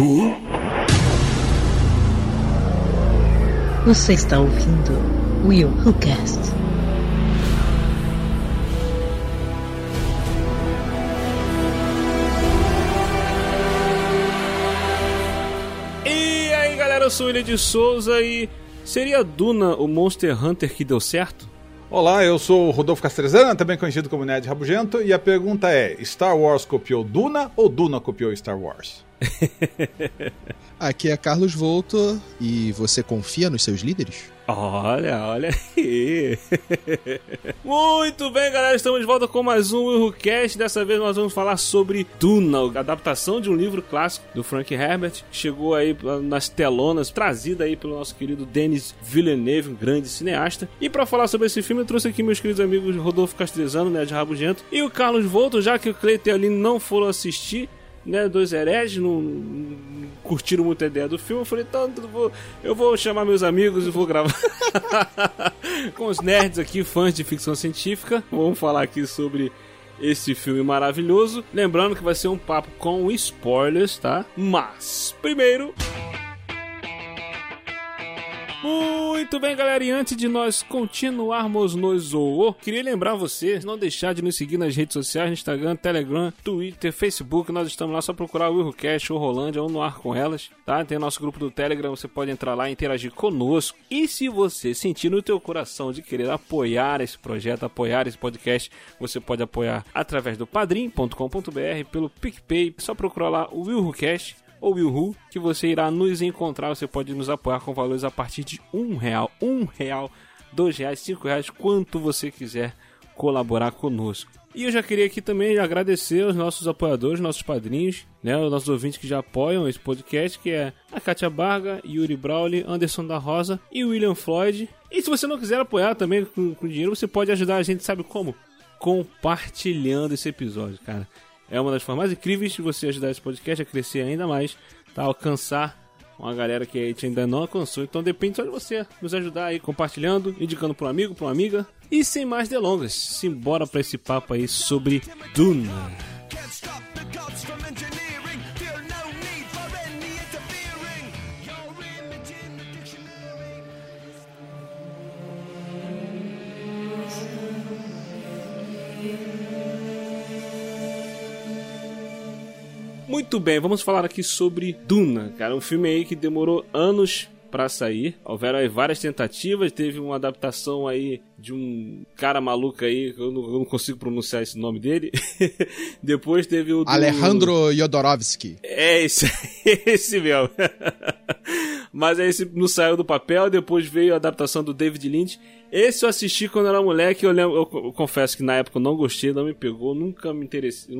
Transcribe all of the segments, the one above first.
Who? Você está ouvindo Will Who Cast. E aí galera, eu sou o William de Souza e seria Duna o Monster Hunter que deu certo? Olá, eu sou o Rodolfo Castrezana, também conhecido como Ned Rabugento, e a pergunta é: Star Wars copiou Duna ou Duna copiou Star Wars? Aqui é Carlos Volto e você confia nos seus líderes? Olha, olha aí. Muito bem, galera, estamos de volta com mais um WilhoCast. Dessa vez nós vamos falar sobre Duna, a adaptação de um livro clássico do Frank Herbert. Chegou aí nas telonas, trazida aí pelo nosso querido Denis Villeneuve, um grande cineasta. E para falar sobre esse filme, eu trouxe aqui meus queridos amigos Rodolfo Castrezano, né, de Rabugento, e o Carlos Volto, já que o Cleiton e a Aline não foram assistir né, dois hereges, não, não, curtiram muito a ideia do filme. Eu falei, então eu vou, eu vou chamar meus amigos e vou gravar com os nerds aqui, fãs de ficção científica. Vamos falar aqui sobre esse filme maravilhoso. Lembrando que vai ser um papo com spoilers, tá? Mas, primeiro. Muito bem, galera, e antes de nós continuarmos no Zoô, queria lembrar você não deixar de nos seguir nas redes sociais, no Instagram, Telegram, Twitter, Facebook, nós estamos lá, só procurar o Willcast ou Rolândia ou no ar com elas, tá? Tem nosso grupo do Telegram, você pode entrar lá e interagir conosco. E se você sentir no teu coração de querer apoiar esse projeto, apoiar esse podcast, você pode apoiar através do padrim.com.br, pelo PicPay, só procurar lá o Willcast ou Willhu, que você irá nos encontrar. Você pode nos apoiar com valores a partir de um real, um real, dois reais, cinco reais, quanto você quiser colaborar conosco. E eu já queria aqui também agradecer aos nossos apoiadores, nossos padrinhos, né, os nossos ouvintes que já apoiam esse podcast, que é a Kátia Barga, Yuri Brawley, Anderson da Rosa e William Floyd. E se você não quiser apoiar também com, com dinheiro, você pode ajudar a gente, sabe como? Compartilhando esse episódio, cara. É uma das formas mais incríveis de você ajudar esse podcast a crescer ainda mais, tá? Alcançar uma galera que a gente ainda não alcançou. Então depende só de você nos ajudar aí compartilhando, indicando para um amigo, para uma amiga. E sem mais delongas, simbora para esse papo aí sobre Duna. Muito bem, vamos falar aqui sobre Duna, cara, um filme aí que demorou anos para sair. Houveram aí várias tentativas, teve uma adaptação aí de um cara maluco aí, eu não, eu não consigo pronunciar esse nome dele. Depois teve o do... Alejandro Jodorowsky. É esse, esse mesmo. Mas esse não saiu do papel, depois veio a adaptação do David Lynch. Esse eu assisti quando era moleque, eu, lembro, eu, eu confesso que na época eu não gostei, não me pegou, nunca me interessei,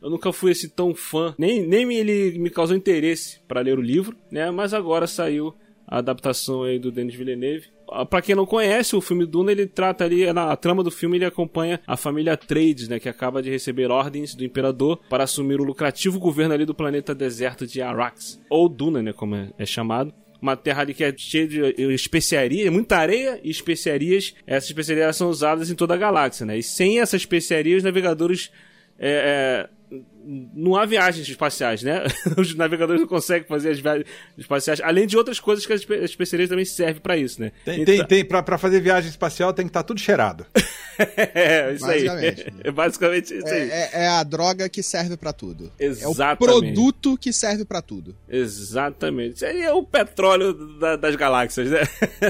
eu nunca fui esse tão fã, nem, nem ele me causou interesse para ler o livro, né? Mas agora saiu a adaptação aí do Denis Villeneuve. Para quem não conhece, o filme Duna, ele trata ali, na trama do filme, ele acompanha a família Trades, né, que acaba de receber ordens do imperador para assumir o lucrativo governo ali do planeta deserto de Arax, ou Duna, né, como é, é chamado uma terra ali que é cheia de especiarias, muita areia e especiarias. Essas especiarias são usadas em toda a galáxia, né? E sem essas especiarias, os navegadores é, é, não há viagens espaciais, né? Os navegadores não conseguem fazer as viagens espaciais, além de outras coisas que as especiarias também servem para isso, né? Tem, então... tem, tem pra, pra, fazer viagem espacial tem que estar tá tudo cheirado. é, isso basicamente. aí. É basicamente isso aí. É, é, a droga que serve para tudo. Exatamente. É o produto que serve para tudo. Exatamente. Isso aí é o petróleo da, das galáxias, né?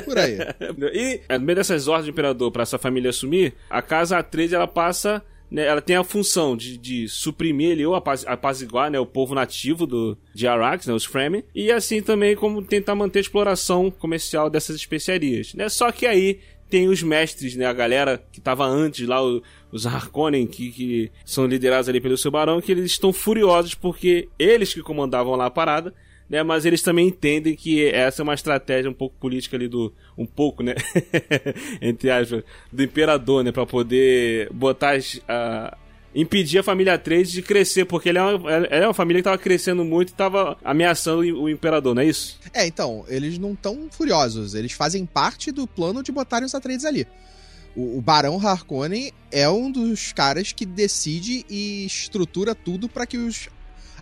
Por aí. e, no meio dessas ordens do imperador para essa família assumir, a casa Atreides ela passa né, ela tem a função de, de suprimir ali, ou apaz, apaziguar né, o povo nativo do, de Arax, né, os Fremen, e assim também como tentar manter a exploração comercial dessas especiarias. Né? Só que aí tem os mestres, né, a galera que estava antes lá, os Harkonnen, que, que são liderados ali pelo seu barão, que eles estão furiosos porque eles que comandavam lá a parada né? Mas eles também entendem que essa é uma estratégia um pouco política ali do um pouco, né? Entre aspas, do imperador, né, para poder botar as, a impedir a família Trade de crescer, porque ele é uma, ela é uma família que estava crescendo muito e estava ameaçando o imperador, não é isso? É, então, eles não estão furiosos, eles fazem parte do plano de botarem os Atreides ali. O, o Barão Harkonnen é um dos caras que decide e estrutura tudo para que os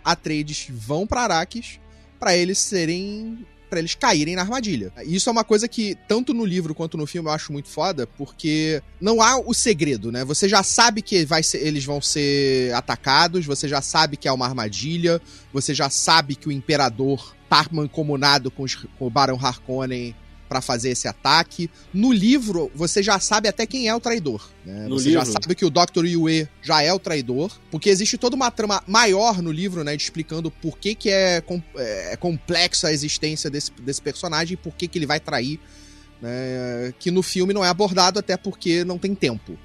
Atreides vão para Arrakis para eles serem para eles caírem na armadilha. Isso é uma coisa que, tanto no livro quanto no filme, eu acho muito foda, porque não há o segredo, né? Você já sabe que vai ser, eles vão ser atacados, você já sabe que é uma armadilha, você já sabe que o Imperador tá mancomunado com, os, com o Barão Harkonnen para fazer esse ataque. No livro, você já sabe até quem é o traidor. Né? No você livro? já sabe que o Dr. Yue já é o traidor, porque existe toda uma trama maior no livro, né, explicando por que, que é, com, é complexa a existência desse, desse personagem e por que, que ele vai trair, né, que no filme não é abordado até porque não tem tempo.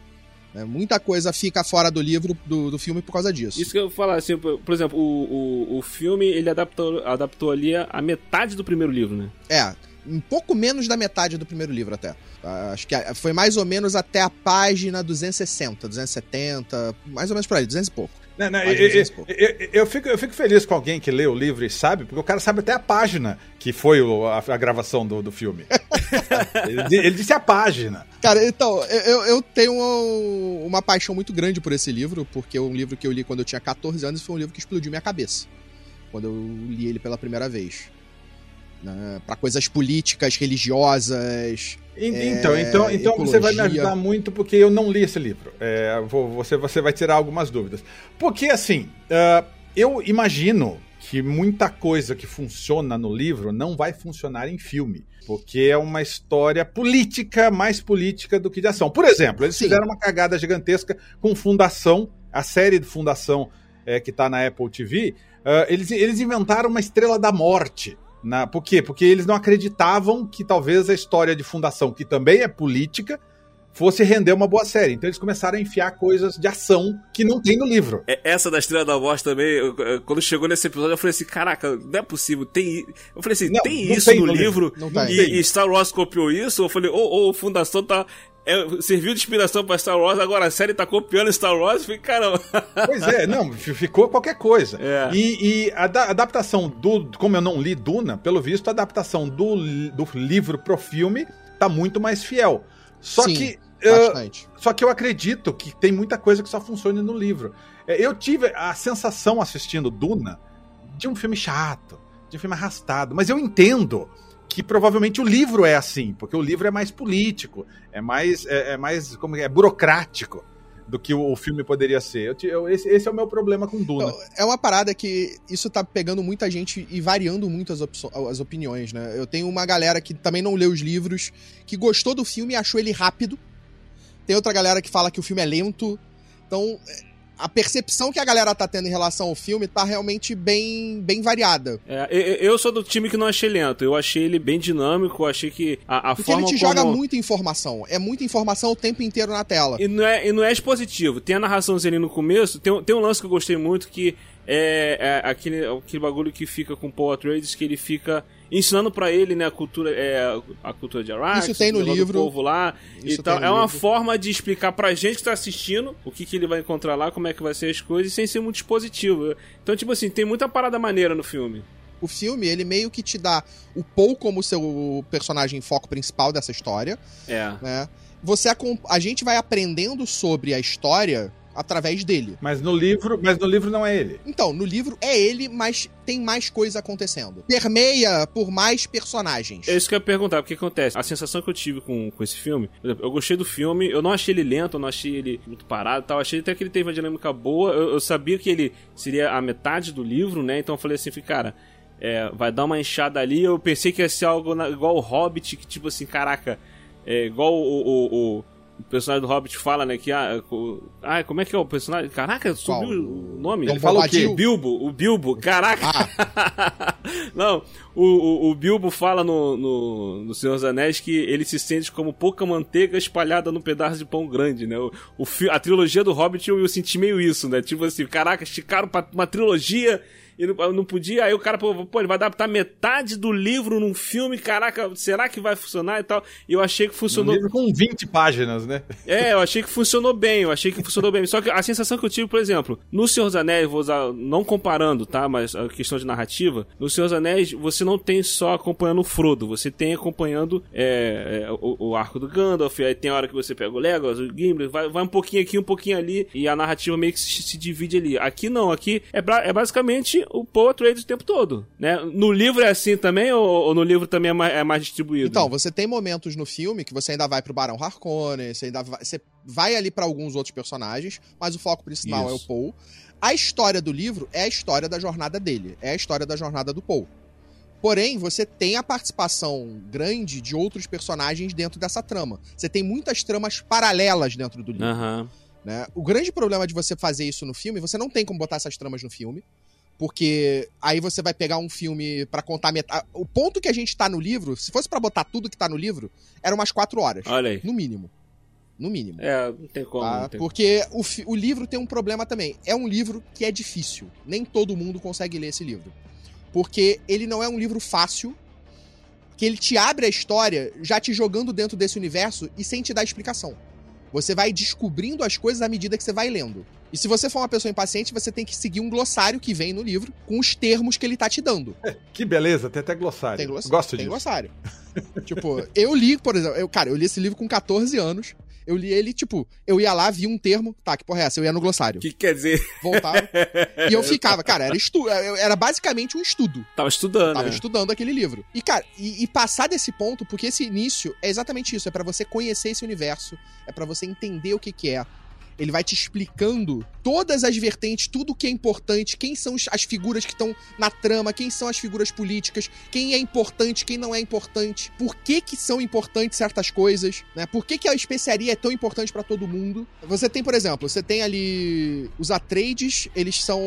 né? Muita coisa fica fora do livro, do, do filme por causa disso. Isso que eu falar, assim, por, por exemplo, o, o, o filme ele adaptou, adaptou ali a, a metade do primeiro livro, né? É, um pouco menos da metade do primeiro livro até. Ah, Acho que foi mais ou menos até a página 260, 270, mais ou menos por aí, 200 e pouco. Não, não, eu, eu- 200 e pouco. eu- fico, eu fico feliz com alguém que lê o livro e sabe, porque o cara sabe até a página que foi o- a, a gravação do, do filme. ele, ele disse a página. Cara, então, eu, eu tenho uma, uma paixão muito grande por esse livro, porque é um livro que eu li quando eu tinha 14 anos e foi um livro que explodiu minha cabeça. Quando eu li ele pela primeira vez. Né, para coisas políticas, religiosas. É, então, então, então você vai me ajudar muito porque eu não li esse livro. É, vou- você, você vai tirar algumas dúvidas. Porque, assim, ah, eu imagino que muita coisa que funciona no livro não vai funcionar em filme. Porque é uma história política, mais política do que de ação. Por exemplo, eles Sim. fizeram uma cagada gigantesca com Fundação, a série de Fundação é, que tá na Apple TV. ah, eles, eles inventaram uma estrela da morte. Na, por quê? Porque eles não acreditavam que talvez a história de fundação, que também é política, fosse render uma boa série. Então eles começaram a enfiar coisas de ação que não tem no livro. É, Essa da Estrela da Morte também, eu- eu- quando chegou nesse episódio, eu falei assim: caraca, não é possível, tem. Eu falei assim: Não, tem não isso tem no no livro? livro. Não tem. E, e Star Wars copiou isso? Eu falei: ô, ô, Fundação tá. É, serviu de inspiração pra Star Wars, agora a série tá copiando Star Wars. Falei, caramba. Pois é, não, fi- ficou qualquer coisa. É. E, e a da- adaptação do. Como eu não li Duna, pelo visto, a adaptação do, do livro pro filme tá muito mais fiel. Só Sim, que. Bastante. Só que eu acredito que tem muita coisa que só funciona no livro. É, Eu tive a sensação assistindo Duna de um filme chato, de um filme arrastado, mas eu entendo que provavelmente o livro é assim, porque o livro é mais político, é mais, é, é mais como é, burocrático do que o, o filme poderia ser. Eu eu- esse, esse é o meu problema com Duna. É uma parada que isso tá pegando muita gente e variando muito as, as opiniões, né? Eu tenho uma galera que também não leu os livros, que gostou do filme e achou ele rápido. Tem outra galera que fala que o filme é lento. Então, é, a percepção que a galera tá tendo em relação ao filme tá realmente bem, bem variada. É, eu, sou do time que não achei lento. Eu achei ele bem dinâmico, eu achei que a, a Porque forma ele te como... joga muita informação. É muita informação o tempo inteiro na tela. E não, é, e não é expositivo. Tem a narraçãozinha ali no começo. Tem, um- tem um lance que eu gostei muito que é, é aquele, aquele bagulho que fica com o Paul Atreides, que ele fica ensinando pra ele, né, a cultura, é, a cultura de Arrakis. Isso tem no livro. povo lá Isso e tal. É uma livro. forma de explicar pra gente que tá assistindo o que, que ele vai encontrar lá, como é que vai ser as coisas, sem ser muito expositivo. Então, tipo assim, tem muita parada maneira no filme. O filme, ele meio que te dá o Paul como seu personagem foco principal dessa história. É. né? Você acom- a gente vai aprendendo sobre a história através dele. Mas no livro, mas no livro não é ele. Então, no livro é ele, mas tem mais coisa acontecendo. Permeia por mais personagens. É isso que eu ia perguntar, o que acontece? A sensação que eu tive com, com esse filme, por exemplo, eu gostei do filme, eu não achei ele lento, eu não achei ele muito parado e tal, achei até que ele teve uma dinâmica boa, eu, eu sabia que ele seria a metade do livro, né? Então eu falei assim, cara, é, vai dar uma enxada ali, eu pensei que ia ser algo na- igual o Hobbit, que tipo assim, caraca, é igual o, o, o- o personagem do Hobbit fala, né, que ah, co- ah, como é que é o personagem? Caraca, subiu Qual? o nome? Ele falou o quê? Bilbo, o Bilbo, caraca. Ah, Não, o, o, o Bilbo fala no, no, no Senhor dos Anéis que ele se sente como pouca manteiga espalhada num pedaço de pão grande, né? O, o, a trilogia do Hobbit eu, eu senti meio isso, né? Tipo assim, caraca, esticaram pra uma trilogia e não, não podia. Aí o cara, pô, pô, ele vai adaptar metade do livro num filme, caraca, será que vai funcionar e tal? E eu achei que Um funcionou. livro com 20 páginas, né? É, eu achei que funcionou bem, eu achei que funcionou bem. Só que a sensação que eu tive, por exemplo, no Senhor dos Anéis, vou usar, não comparando, tá? Mas a questão de narrativa, no Senhor dos Anéis, você não tem só acompanhando o Frodo, você tem acompanhando é, é, o, o arco do Gandalf, aí tem a hora que você pega o Legolas, o Gimli, vai, vai um pouquinho aqui, um pouquinho ali, e a narrativa meio que se, se divide ali. Aqui não, aqui é, é basicamente o Paul Atreides o tempo todo, né? No livro é assim também ou, ou no livro também é mais, é mais distribuído? Então, você tem momentos no filme que você ainda vai pro Barão Harkonnen, você ainda vai, você vai ali para alguns outros personagens, mas o foco principal Isso. é o Paul. A história do livro é a história da jornada dele, é a história da jornada do Paul. Porém, você tem a participação grande de outros personagens dentro dessa trama. Você tem muitas tramas paralelas dentro do livro. Uhum. Né? O grande problema de você fazer isso no filme, você não tem como botar essas tramas no filme. Porque aí você vai pegar um filme para contar metade. O ponto que a gente tá no livro, se fosse para botar tudo que tá no livro, era umas quatro horas. Olha aí. No mínimo. No mínimo. É, não tem como. Tá? Não tem Porque o, o livro tem um problema também. É um livro que é difícil. Nem todo mundo consegue ler esse livro. Porque ele não é um livro fácil, que ele te abre a história já te jogando dentro desse universo e sem te dar explicação. Você vai descobrindo as coisas à medida que você vai lendo. E se você for uma pessoa impaciente, você tem que seguir um glossário que vem no livro com os termos que ele tá te dando. É, que beleza, tem até glossário. Tem glossário. Gosto tem disso. glossário. tipo, eu li, por exemplo, eu, cara, eu li esse livro com 14 anos. Eu li ele, tipo, eu ia lá, via um termo, tá, que porra é essa? Eu ia no glossário. O que quer dizer? Voltava. e eu ficava, cara, era, estu era basicamente um estudo. Tava estudando. Tava né? estudando aquele livro. E, cara, e, e, passar desse ponto, porque esse início é exatamente isso: é para você conhecer esse universo, é para você entender o que, que é, ele vai te explicando todas as vertentes, tudo o que é importante, quem são as figuras que estão na trama, quem são as figuras políticas, quem é importante, quem não é importante, por que que são importantes certas coisas, né? Por que que a especiaria é tão importante para todo mundo? Você tem, por exemplo, você tem ali os Atreides, eles são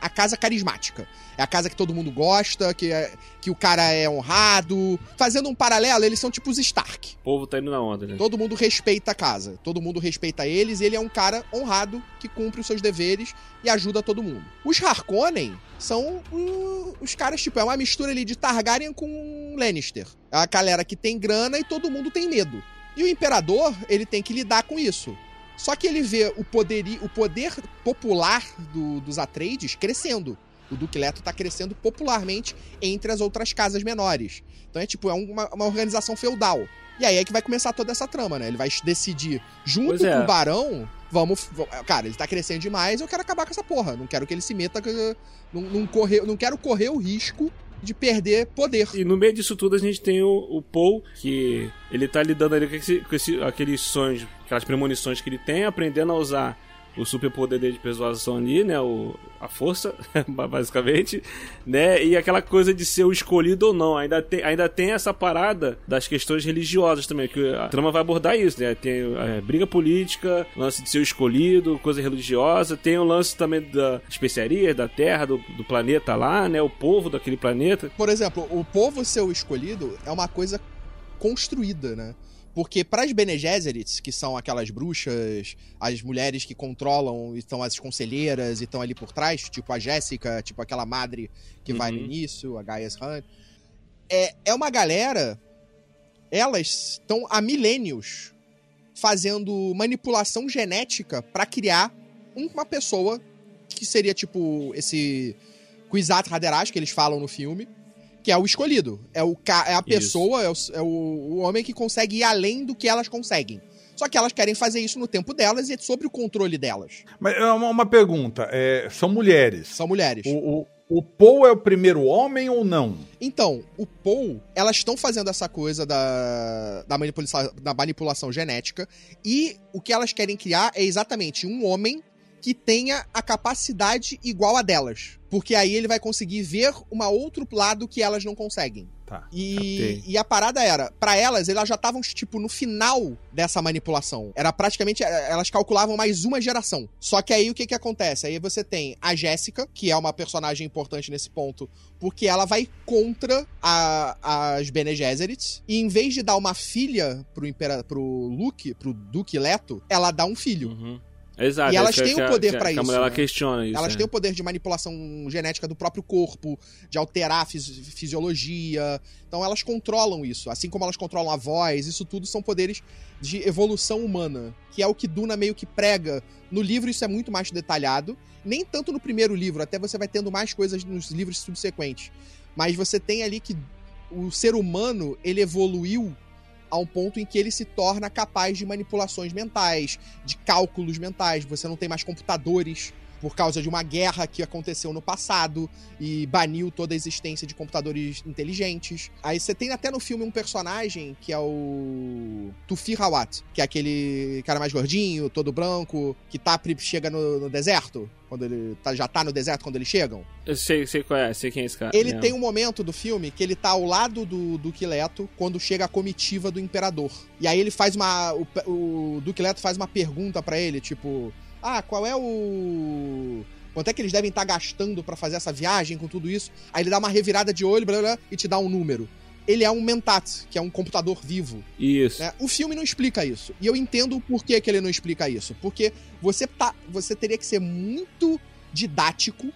a casa carismática. É a casa que todo mundo gosta, que, é, que o cara é honrado. Fazendo um paralelo, eles são tipo os Stark. O povo tá indo na onda, né? Todo mundo respeita a casa. Todo mundo respeita eles. E ele é um cara honrado que cumpre os seus deveres e ajuda todo mundo. Os Harkonnen são uh, os caras, tipo, é uma mistura ali de Targaryen com Lannister. É a galera que tem grana e todo mundo tem medo. E o imperador, ele tem que lidar com isso. Só que ele vê o poder, o poder popular do, dos Atreides crescendo o Duque Leto tá crescendo popularmente entre as outras casas menores. Então é tipo, é uma, uma organização feudal. E aí é que vai começar toda essa trama, né? Ele vai decidir, junto é. com o Barão, vamos. Cara, ele tá crescendo demais, eu quero acabar com essa porra. Não quero que ele se meta. Não, não, correr, não quero correr o risco de perder poder. E no meio disso tudo a gente tem o, o Paul, que ele tá lidando ali com, esse, com esse, aqueles sonhos, aquelas premonições que ele tem, aprendendo a usar o superpoder dele de persuasão ali, né? O, a força, basicamente, né? E aquela coisa de ser o escolhido ou não. Ainda tem, ainda tem essa parada das questões religiosas também, que a trama vai abordar isso, né? Tem é, briga política, lance de ser o escolhido, coisa religiosa, tem o lance também da especiaria, da terra, do, do planeta lá, né? O povo daquele planeta. Por exemplo, o povo ser o escolhido é uma coisa construída, né? Porque para as Bene Gesserits, que são aquelas bruxas, as mulheres que controlam, estão as conselheiras e estão ali por trás, tipo a Jéssica, tipo aquela madre que uhum. vai no uhum. início, a Gaia's Hunt, é, é uma galera, elas estão há milênios fazendo manipulação genética para criar uma pessoa que seria tipo esse Kwisatz Haderach que eles falam no filme, que é o escolhido. É, o é a pessoa, é, o, é o, homem que consegue ir além do que elas conseguem. Só que elas querem fazer isso no tempo delas e sobre o controle delas. Mas é uma, uma pergunta: é, são mulheres. São mulheres. O, o, o Paul é o primeiro homem ou não? Então, o Paul, elas estão fazendo essa coisa da, da, manipulação, da manipulação genética e o que elas querem criar é exatamente um homem que tenha a capacidade igual a delas. Porque aí ele vai conseguir ver um outro lado que elas não conseguem. Tá, e, e a parada era, para elas, elas já estavam, tipo, no final dessa manipulação. Era praticamente, é, elas calculavam mais uma geração. Só que aí o que que acontece? Aí você tem a Jéssica, que é uma personagem importante nesse ponto, porque ela vai contra a, as Bene Gesserit, e em vez de dar uma filha pro, impera, pro Luke, pro Duque Leto, ela dá um filho. Uhum. Exato. E elas têm o poder para isso. Ela né? questiona isso. Elas é. têm o poder de manipulação genética do próprio corpo, de alterar a fisi fisiologia. Então elas controlam isso. Assim como elas controlam a voz, isso tudo são poderes de evolução humana. Que é o que Duna meio que prega. No livro isso é muito mais detalhado. Nem tanto no primeiro livro, até você vai tendo mais coisas nos livros subsequentes. Mas você tem ali que o ser humano, ele evoluiu a um ponto em que ele se torna capaz de manipulações mentais, de cálculos mentais. Você não tem mais computadores por causa de uma guerra que aconteceu no passado e baniu toda a existência de computadores inteligentes. Aí você tem até no filme um personagem que é o Tufi Hawat, que é aquele cara mais gordinho, todo branco, que tá chega no, no deserto, quando ele tá, já tá no deserto quando eles chegam. Eu sei, sei qual é, sei quem é esse cara. Ele tem um momento do filme que ele tá ao lado do Duque Leto quando chega a comitiva do imperador. E aí ele faz uma. O, o Duque Leto faz uma pergunta para ele, tipo ah, qual é o. Quanto é que eles devem estar tá gastando para fazer essa viagem com tudo isso? Aí ele dá uma revirada de olho blá, blá, e te dá um número. Ele é um Mentat, que é um computador vivo. Isso. Né? O filme não explica isso. E eu entendo o porquê que ele não explica isso. Porque você, tá, você teria que ser muito didático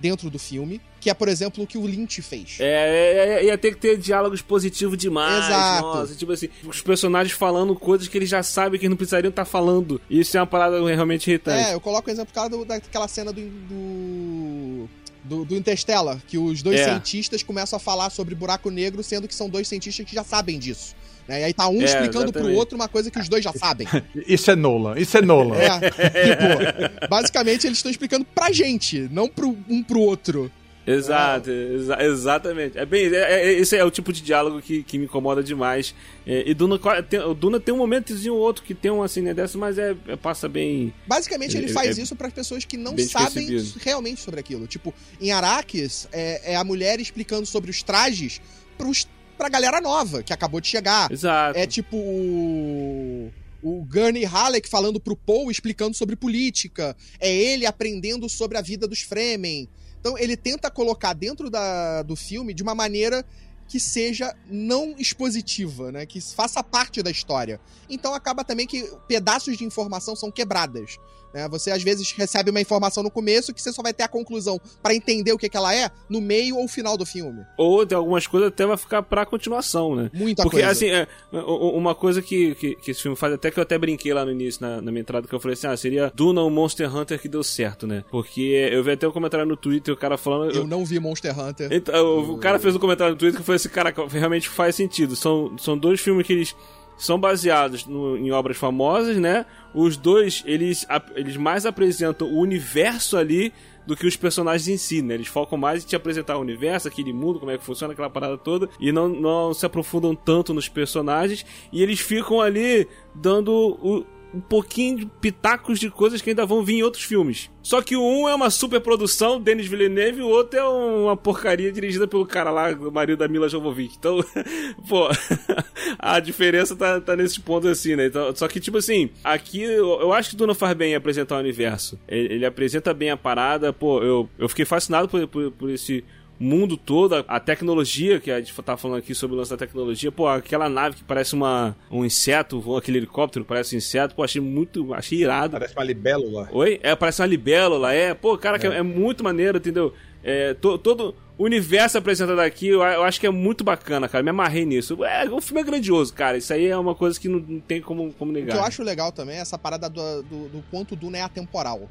dentro do filme, que é, por exemplo, o que o Lynch fez. É, é, é ia ter que ter diálogos positivos demais. Exato. Nossa, tipo assim, os personagens falando coisas que eles já sabem que eles não precisariam estar falando. Isso é uma parada realmente irritante. É, eu coloco o exemplo do, daquela cena do, do do, do Interstellar, que os dois é. cientistas começam a falar sobre buraco negro, sendo que são dois cientistas que já sabem disso. Né? E aí tá um é, explicando exatamente. pro outro uma coisa que os dois já sabem. Isso é Nolan, isso é Nolan. É, tipo, basicamente eles estão explicando pra gente, não pro, um pro outro. Exato, exa exatamente. É bem, é, é, esse é o tipo de diálogo que, que me incomoda demais. É, e Duna tem, o Duna tem um momentozinho ou outro que tem uma cena dessa, mas é, é passa bem. Basicamente, ele é, faz isso para pessoas que não sabem realmente sobre aquilo. Tipo, em Araques, é, a mulher explicando sobre os trajes pros pra galera nova, que acabou de chegar. Exato. É tipo o o Gurney Halleck falando pro Paul explicando sobre política. É ele aprendendo sobre a vida dos Fremen. Então ele tenta colocar dentro da, do filme de uma maneira que seja não expositiva, né? Que faça parte da história. Então acaba também que pedaços de informação são quebradas. Né? Você às vezes recebe uma informação no começo que você só vai ter a conclusão para entender o que, que ela é no meio ou final do filme. Ou tem algumas coisas até vai ficar pra continuação, né? Muita Porque, coisa. assim, é, uma coisa que, que, que, esse filme faz, até que eu até brinquei lá no início, na, na minha entrada, que eu falei assim: ah, seria Duna ou Monster Hunter que deu certo, né? Porque eu vi até um comentário no Twitter, o cara falando. Eu, eu não vi Monster Hunter. Então, o cara fez um comentário no Twitter que foi esse cara, realmente faz sentido. São, são dois filmes que eles são baseados no, em obras famosas, né? Os dois, eles, eles mais apresentam o universo ali do que os personagens em si, né? Eles focam mais em te apresentar o universo, aquele mundo, como é que funciona aquela parada toda, e não, não se aprofundam tanto nos personagens, e eles ficam ali dando o, um pouquinho de pitacos de coisas que ainda vão vir em outros filmes. Só que um é uma super produção, Denis Villeneuve, e o outro é uma porcaria dirigida pelo cara lá, o marido da Mila Jovovich. Então, pô, a diferença tá, tá nesse ponto assim, né? Então, só que, tipo assim, aqui eu, eu acho que Duna faz bem em apresentar o universo. Ele, ele, apresenta bem a parada, pô, eu, eu fiquei fascinado por, por, por esse mundo todo, a tecnologia, que a gente tá falando aqui sobre o lance da tecnologia, pô, aquela nave que parece uma, um inseto, aquele helicóptero parece um inseto, pô, achei muito, achei irado. Parece uma libélula. Oi? É, parece uma libélula, é. Pô, cara, é, é muito maneiro, entendeu? É, to, todo o universo apresentado aqui, eu, eu, acho que é muito bacana, cara. Me amarrei nisso. É, o filme é grandioso, cara. Isso aí é uma coisa que não, não tem como, como negar. O que eu acho legal também é essa parada do, do, do quanto Duna é atemporal.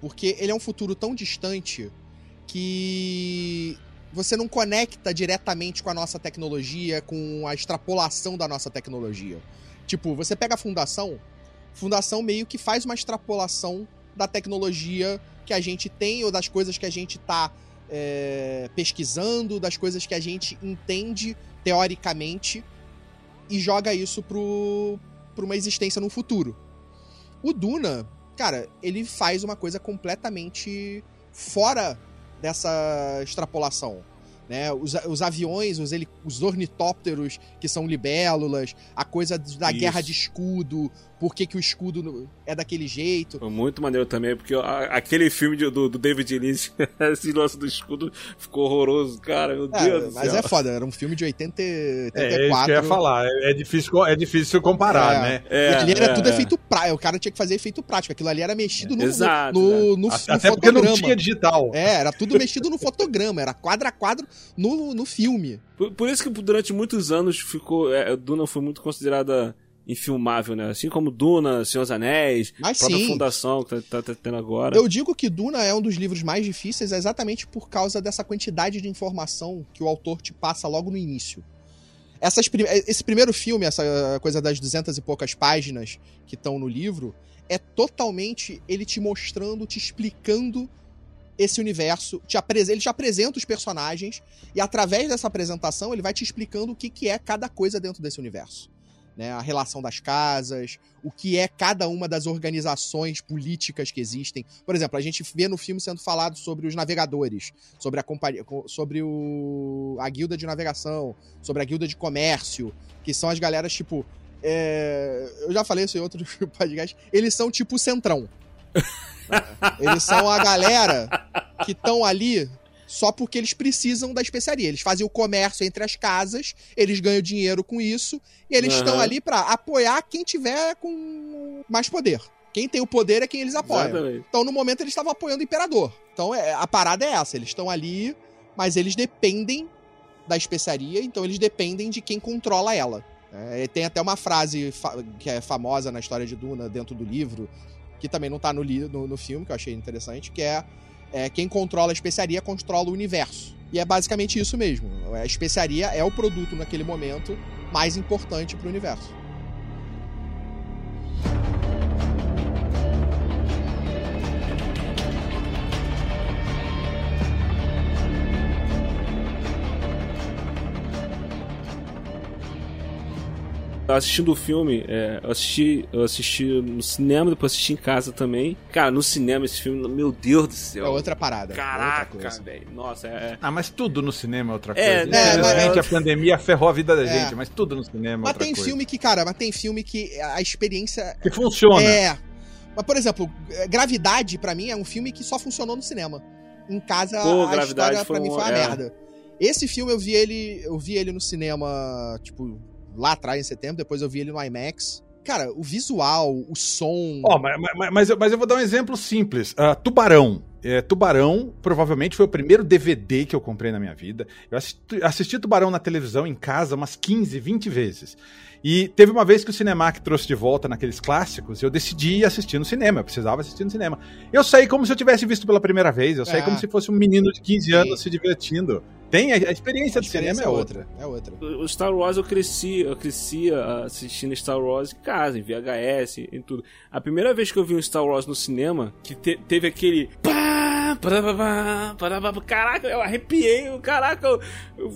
Porque ele é um futuro tão distante que você não conecta diretamente com a nossa tecnologia, com a extrapolação da nossa tecnologia. Tipo, você pega a fundação, fundação meio que faz uma extrapolação da tecnologia que a gente tem ou das coisas que a gente está é, pesquisando, das coisas que a gente entende teoricamente e joga isso para uma existência no futuro. O Duna, cara, ele faz uma coisa completamente fora dessa extrapolação. Né? Os, os aviões, os, os ornitópteros, que são libélulas, a coisa da Isso. guerra de escudo, por que, que o escudo é daquele jeito. Foi muito maneiro também, porque aquele filme de, do, do, David Lynch, esse lance do escudo, ficou horroroso, cara, meu é, Deus Mas é foda, era um filme de 80, 84. É, é isso que eu ia falar, é, é difícil, é difícil comparar, é, né? É, ali era é, tudo efeito prático, o cara tinha que fazer efeito prático, aquilo ali era mexido no, Exato, no, no, no, Até no Até porque não tinha digital. É, era tudo mexido no fotograma, era quadro a quadro no, no filme. Por, por isso que durante muitos anos ficou, é, Duna foi muito considerada infilmável, né? Assim como Duna, Senhor dos Anéis, Mas a própria sim. Fundação que tá, tá, tá, tendo agora. Eu digo que Duna é um dos livros mais difíceis exatamente por causa dessa quantidade de informação que o autor te passa logo no início. Essas, esse primeiro filme, essa coisa das duzentas e poucas páginas que estão no livro, é totalmente ele te mostrando, te explicando esse universo, te ele te apresenta os personagens e através dessa apresentação ele vai te explicando o que, que é cada coisa dentro desse universo. Né, a relação das casas, o que é cada uma das organizações políticas que existem. Por exemplo, a gente vê no filme sendo falado sobre os navegadores, sobre a companhia, sobre o, a guilda de navegação, sobre a guilda de comércio, que são as galeras tipo. É, eu já falei isso em outros podcasts. Eles são tipo o centrão. Eles são a galera que estão ali só porque eles precisam da especiaria. Eles fazem o comércio entre as casas, eles ganham dinheiro com isso, e eles uhum. estão ali para apoiar quem tiver com mais poder. Quem tem o poder é quem eles apoiam. Exatamente. Então, no momento, eles estavam apoiando o imperador. Então, é, a parada é essa: eles estão ali, mas eles dependem da especiaria, então eles dependem de quem controla ela. É, tem até uma frase que é famosa na história de Duna, dentro do livro, que também não tá no, no, no filme, que eu achei interessante, que é, é quem controla a especiaria controla o universo. E é basicamente isso mesmo. A especiaria é o produto naquele momento mais importante para o universo. Assistindo o filme, é, eu, assisti, eu assisti no cinema, depois assisti em casa também. Cara, no cinema esse filme, meu Deus do céu. É outra parada. É Caraca, velho. Nossa, é, é. Ah, mas tudo no cinema é outra é, coisa. É, Infelizmente é, a pandemia ferrou a vida da é. gente, mas tudo no cinema é outra tem coisa. filme que, cara, mas tem filme que a experiência. Que funciona. É. Mas, por exemplo, Gravidade, para mim, é um filme que só funcionou no cinema. Em casa, Pô, a história pra mim foi uma merda. Esse filme eu vi ele, eu vi ele no cinema, tipo, lá atrás, em setembro, depois eu vi ele no IMAX. Cara, o visual, o som. Ó, oh, mas, mas, mas, eu, mas, eu vou dar um exemplo simples. Uh, Tubarão. É, Tubarão provavelmente foi o primeiro DVD que eu comprei na minha vida. Eu assisti, assisti Tubarão na televisão em casa umas 15, 20 vezes. E teve uma vez que o Cinemac trouxe de volta naqueles clássicos, eu decidi assistir no cinema, eu precisava assistir no cinema. Eu saí como se eu tivesse visto pela primeira vez, eu saí é. como se fosse um menino de 15 anos Sim. se divertindo. Tem, a, experiência, a experiência do cinema é outra. É outra. O Star Wars eu cresci, eu cresci assistindo Star Wars em casa, em VHS, em tudo. A primeira vez que eu vi um Star Wars no cinema, que te, teve aquele caraca, eu arrepiei, caraca, eu,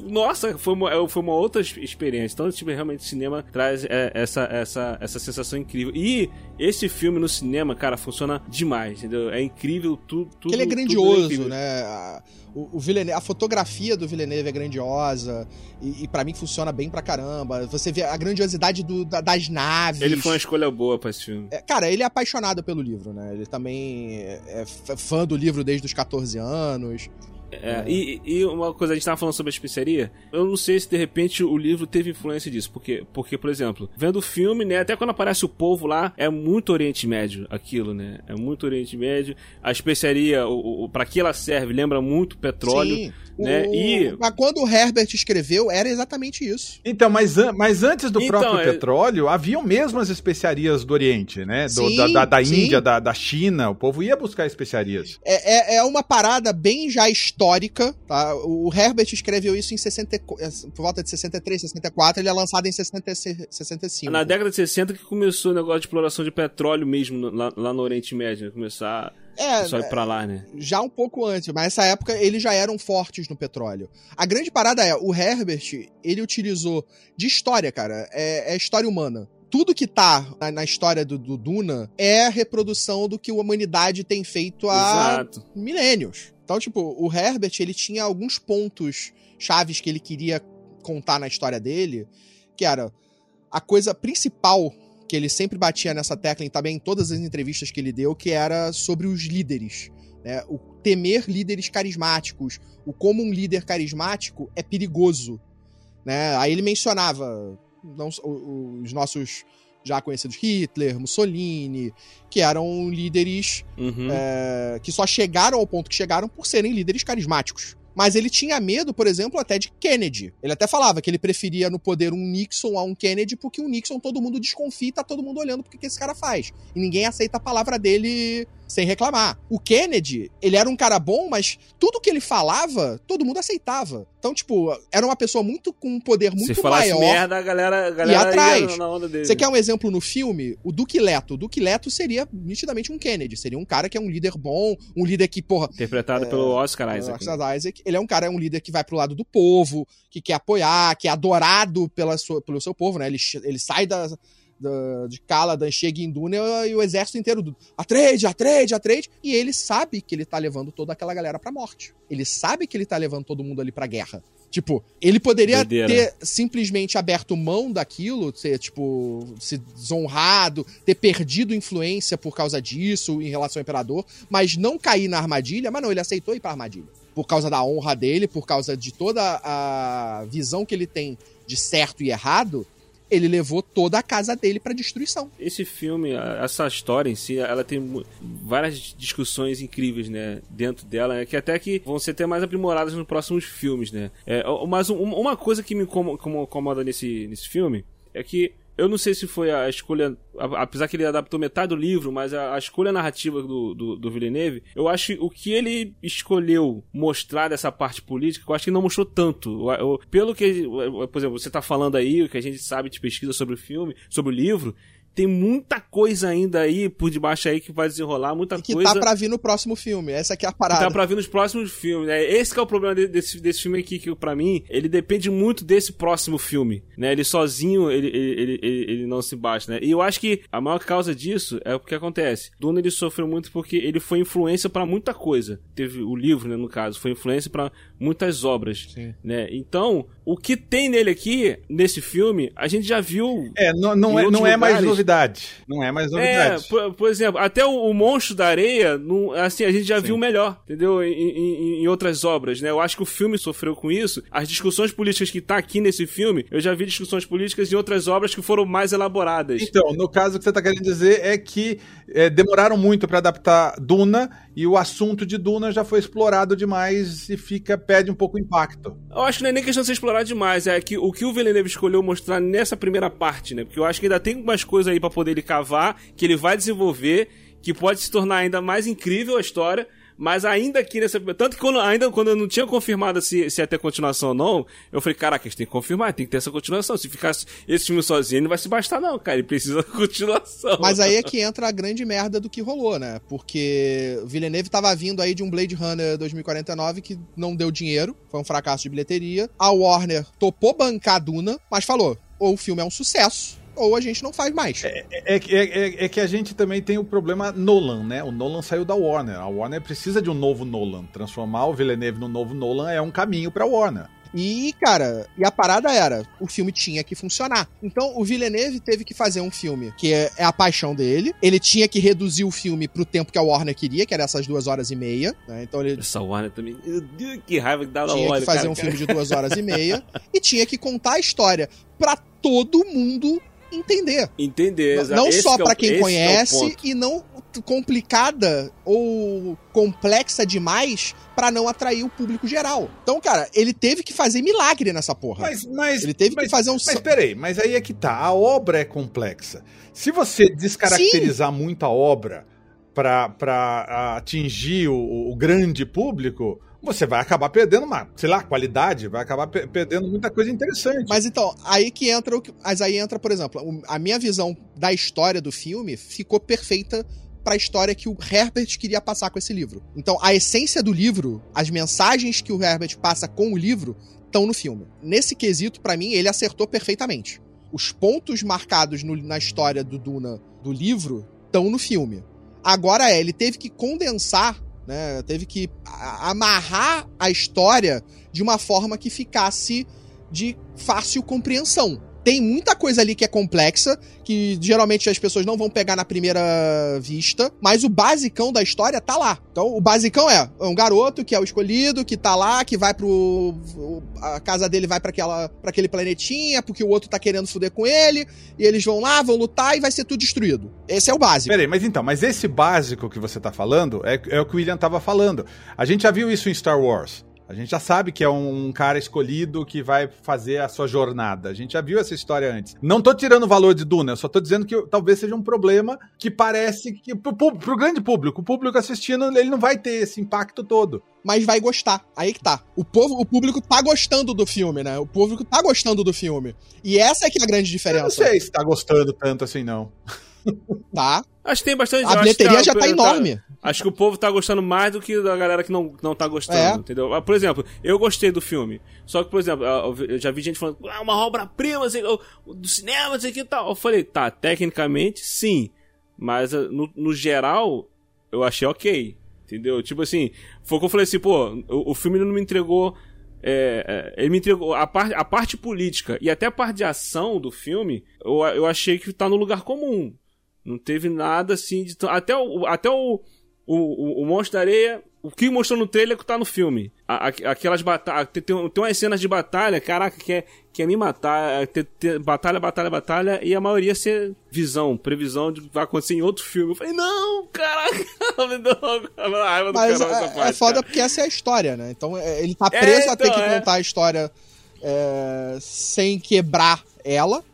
nossa, foi uma, foi uma outra experiência. Então, tipo, realmente, cinema traz é, essa, essa, essa sensação incrível. E esse filme no cinema, cara, funciona demais, entendeu? É incrível tudo. tudo ele é grandioso, é né? A, o, o Villeneuve, a fotografia do Villeneuve é grandiosa e, e para mim funciona bem pra caramba. Você vê a grandiosidade do, da, das naves. Ele foi uma escolha boa pra esse filme. É, cara, ele é apaixonado pelo livro, né? Ele também é, é fã do livro desde os 14 anos. É, e, e, uma coisa, a gente tava falando sobre a especiaria. Eu não sei se de repente o livro teve influência disso. Porque, porque por exemplo, vendo o filme, né? Até quando aparece o povo lá, é muito Oriente Médio aquilo, né? É muito Oriente Médio. A especiaria, o, o, para que ela serve, lembra muito petróleo. Sim. Né? O... E... Mas quando o Herbert escreveu, era exatamente isso. Então, mas, an mas antes do então, próprio é... petróleo, haviam mesmo as especiarias do Oriente, né? Do, sim, da, da, da Índia, da, da China. O povo ia buscar especiarias. É, é, é uma parada bem já histórica, tá? O Herbert escreveu isso em 60, por volta de 63, 64. Ele é lançado em 60, 65. Na década de 60 que começou o negócio de exploração de petróleo mesmo lá, lá no Oriente Médio. Né? Começar é, só ir pra lá, né? Já um pouco antes, mas nessa época eles já eram fortes no petróleo. A grande parada é, o Herbert, ele utilizou de história, cara, é, é história humana tudo que tá na, na história do, do, Duna é a reprodução do que a humanidade tem feito há Exato. milênios. Então, tipo, o Herbert, ele tinha alguns pontos chaves que ele queria contar na história dele, que era a coisa principal que ele sempre batia nessa tecla e também em todas as entrevistas que ele deu, que era sobre os líderes. Né? O temer líderes carismáticos, o como um líder carismático é perigoso. Né? Aí ele mencionava não, os nossos já conhecidos Hitler, Mussolini, que eram líderes uhum. é, que só chegaram ao ponto que chegaram por serem líderes carismáticos. Mas ele tinha medo, por exemplo, até de Kennedy. Ele até falava que ele preferia no poder um Nixon a um Kennedy, porque o Nixon todo mundo desconfia e tá todo mundo olhando porque que esse cara faz. E ninguém aceita a palavra dele sem reclamar. O Kennedy, ele era um cara bom, mas tudo que ele falava, todo mundo aceitava. Então, tipo, era uma pessoa muito com um poder muito Se maior. merda, a galera, a galera atrás. ia na onda dele. Você quer um exemplo no filme? O Duque Leto. O Duque Leto seria nitidamente um Kennedy. Seria um cara que é um líder bom, um líder que, porra, Interpretado pelo Oscar Isaac. né? Oscar Isaac, ele é um cara, é um líder que vai pro lado do povo, que quer apoiar, que é adorado pela sua, pelo seu povo, né? Ele, ele sai da, da, de Caladan, chega em Duna e o exército inteiro do Atreides, Atreides, Atreides, e ele sabe que ele tá levando toda aquela galera pra morte. Ele sabe que ele tá levando todo mundo ali pra guerra. Tipo, ele poderia Doideira. ter simplesmente aberto mão daquilo, ser, tipo, se desonrado, ter perdido influência por causa disso em relação ao imperador, mas não cair na armadilha. Mas não, ele aceitou ir pra armadilha. Por causa da honra dele, por causa de toda a visão que ele tem de certo e errado, ele levou toda a casa dele pra destruição. Esse filme, essa história em si, ela tem várias discussões incríveis, né, dentro dela, né, que até que vão ser até mais aprimoradas nos próximos filmes, né. É, mas um- uma coisa que me incomo- como- incomoda nesse, nesse filme é que eu não sei se foi a escolha, apesar que ele adaptou metade do livro, mas a, a escolha narrativa do, do, do Villeneuve, eu acho o que ele escolheu mostrar dessa parte política, eu acho que não mostrou tanto. Eu- eu- pelo que, por exemplo, você tá falando aí, o que a gente sabe de pesquisa sobre o filme, sobre o livro, tem muita coisa ainda aí por debaixo aí que vai desenrolar, muita E que coisa tá pra vir no próximo filme. Essa aqui é a que parada. tá pra vir nos próximos filmes, né? Esse que é o problema de- desse, desse filme aqui, que pra mim, ele depende muito desse próximo filme, né? Ele sozinho, ele, ele, ele, ele- ele não se bate, né? E eu acho que a maior causa disso é o que acontece. Duna, ele sofreu muito porque ele foi influência pra muita coisa. Teve o livro, né, no caso, foi influência pra muitas obras, Sim. né? Então, o que tem nele aqui, nesse filme, a gente já viu É, não, não, é, não é mais novidade. Não é mais É, novidade. por, por exemplo, até o, o Monstro da Areia, não- assim, a gente já Sim. viu melhor, entendeu? Em, em- em outras obras, né? Eu acho que o filme sofreu com isso. As discussões políticas que tá aqui nesse filme, eu já vi discussões políticas em outras obras que foram mais elaboradas. Então, no caso o que você tá querendo dizer é que é, demoraram muito pra adaptar Duna e o assunto de Duna já foi explorado demais e fica perde um pouco o impacto. Eu acho que não é nem questão de ser explorado demais, é que o que o Villeneuve escolheu mostrar nessa primeira parte, né? Porque eu acho que ainda tem umas coisas aí pra poder ele cavar, que ele vai desenvolver, que pode se tornar ainda mais incrível a história. Mas ainda aqui nessa. Tanto que quando, ainda quando eu não tinha confirmado se, se ia ter continuação ou não, eu falei, caraca, gente tem que confirmar, tem que ter essa continuação. Se ficar esse filme sozinho, ele não vai se bastar, não, cara. Ele precisa da continuação. Mas aí é que entra a grande merda do que rolou, né? Porque Villeneuve tava vindo aí de um Blade Runner 2049 que não deu dinheiro, foi um fracasso de bilheteria. A Warner topou bancar a Duna, mas falou: ou o filme é um sucesso, ou a gente não faz mais. É, é, é- é que a gente também tem o problema Nolan, né? O Nolan saiu da Warner. A Warner precisa de um novo Nolan. Transformar o Villeneuve no novo Nolan é um caminho pra Warner. E, cara, e a parada era, o filme tinha que funcionar. Então, o Villeneuve teve que fazer um filme que é, é a paixão dele. Ele tinha que reduzir o filme pro tempo que a Warner queria, que era essas duas horas e meia. né? Então ele Essa Warner também. Que raiva que dá na tinha hora. que fazer um filme de duas horas e meia. e tinha que contar a história pra todo mundo entender. Entender, Não- exa- não esse só que é pra quem é conhece ponto. e não complicada ou complexa demais pra não atrair o público geral. Então, cara, ele teve que fazer milagre nessa porra. Mas, mas, ele teve mas, que fazer um Mas peraí, mas aí é que tá. A obra é complexa. Se você descaracterizar muito a obra pra, pra atingir o, o grande público, você vai acabar perdendo uma, sei lá, qualidade, vai acabar pe- perdendo muita coisa interessante. Mas então, aí que entra o que. Mas aí entra, por exemplo, a minha visão da história do filme ficou perfeita pra história que o Herbert queria passar com esse livro. Então, a essência do livro, as mensagens que o Herbert passa com o livro, estão no filme. Nesse quesito, pra mim, ele acertou perfeitamente. Os pontos marcados no- na história do Duna do livro estão no filme. Agora é, ele teve que condensar, né? Teve que amarrar a história de uma forma que ficasse de fácil compreensão. Tem muita coisa ali que é complexa, que geralmente as pessoas não vão pegar na primeira vista, mas o basicão da história tá lá. Então, o basicão é um garoto que é o escolhido, que tá lá, que vai pro. A casa dele vai pra aquela para aquele planetinha, porque o outro tá querendo fuder com ele, e eles vão lá, vão lutar e vai ser tudo destruído. Esse é o básico. Peraí, mas então, mas esse básico que você tá falando é, é o que o William tava falando. A gente já viu isso em Star Wars. A gente já sabe que é um, um cara escolhido que vai fazer a sua jornada. A gente já viu essa história antes. Não tô tirando o valor de Duna, eu só tô dizendo que talvez seja um problema que parece que pro, pro grande público, o público assistindo, ele não vai ter esse impacto todo mas vai gostar. Aí que tá. O povo, o público tá gostando do filme, né? O público tá gostando do filme. E essa é que é a grande diferença. Eu não sei se tá gostando tanto assim, não. Tá. Acho que tem bastante. A bilheteria já tá enorme. Tá, acho que o povo tá gostando mais do que a galera que não, não tá gostando, é. entendeu? Ah, por exemplo, eu gostei do filme. Só que, por exemplo, eu já vi gente falando, ah, uma obra-prima assim, do cinema, assim que tal. Eu falei, tá, tecnicamente, sim. Mas ah, no, no geral, eu achei ok. Entendeu? Tipo assim, foi que eu falei assim, pô, o, o filme não me entregou. É, é, ele me entregou a, par, a parte política e até a parte de ação do filme, eu, eu achei que tá no lugar comum. Não teve nada assim de. Até o, até o, o, o Monstro da Areia o que mostrou no trailer que tá no filme. A, a, aquelas batalhas. Tem, tem, tem umas cenas de batalha, caraca, que é, que é me matar. É batalha, batalha, batalha. E a maioria ser visão, previsão de que vai acontecer em outro filme. Eu falei, não, caraca, me deu uma raiva do Mas é, parte, é foda cara. porque essa é a história, né? Então é, ele tá é, preso é, então, a ter que é. contar a história é, sem quebrar ela.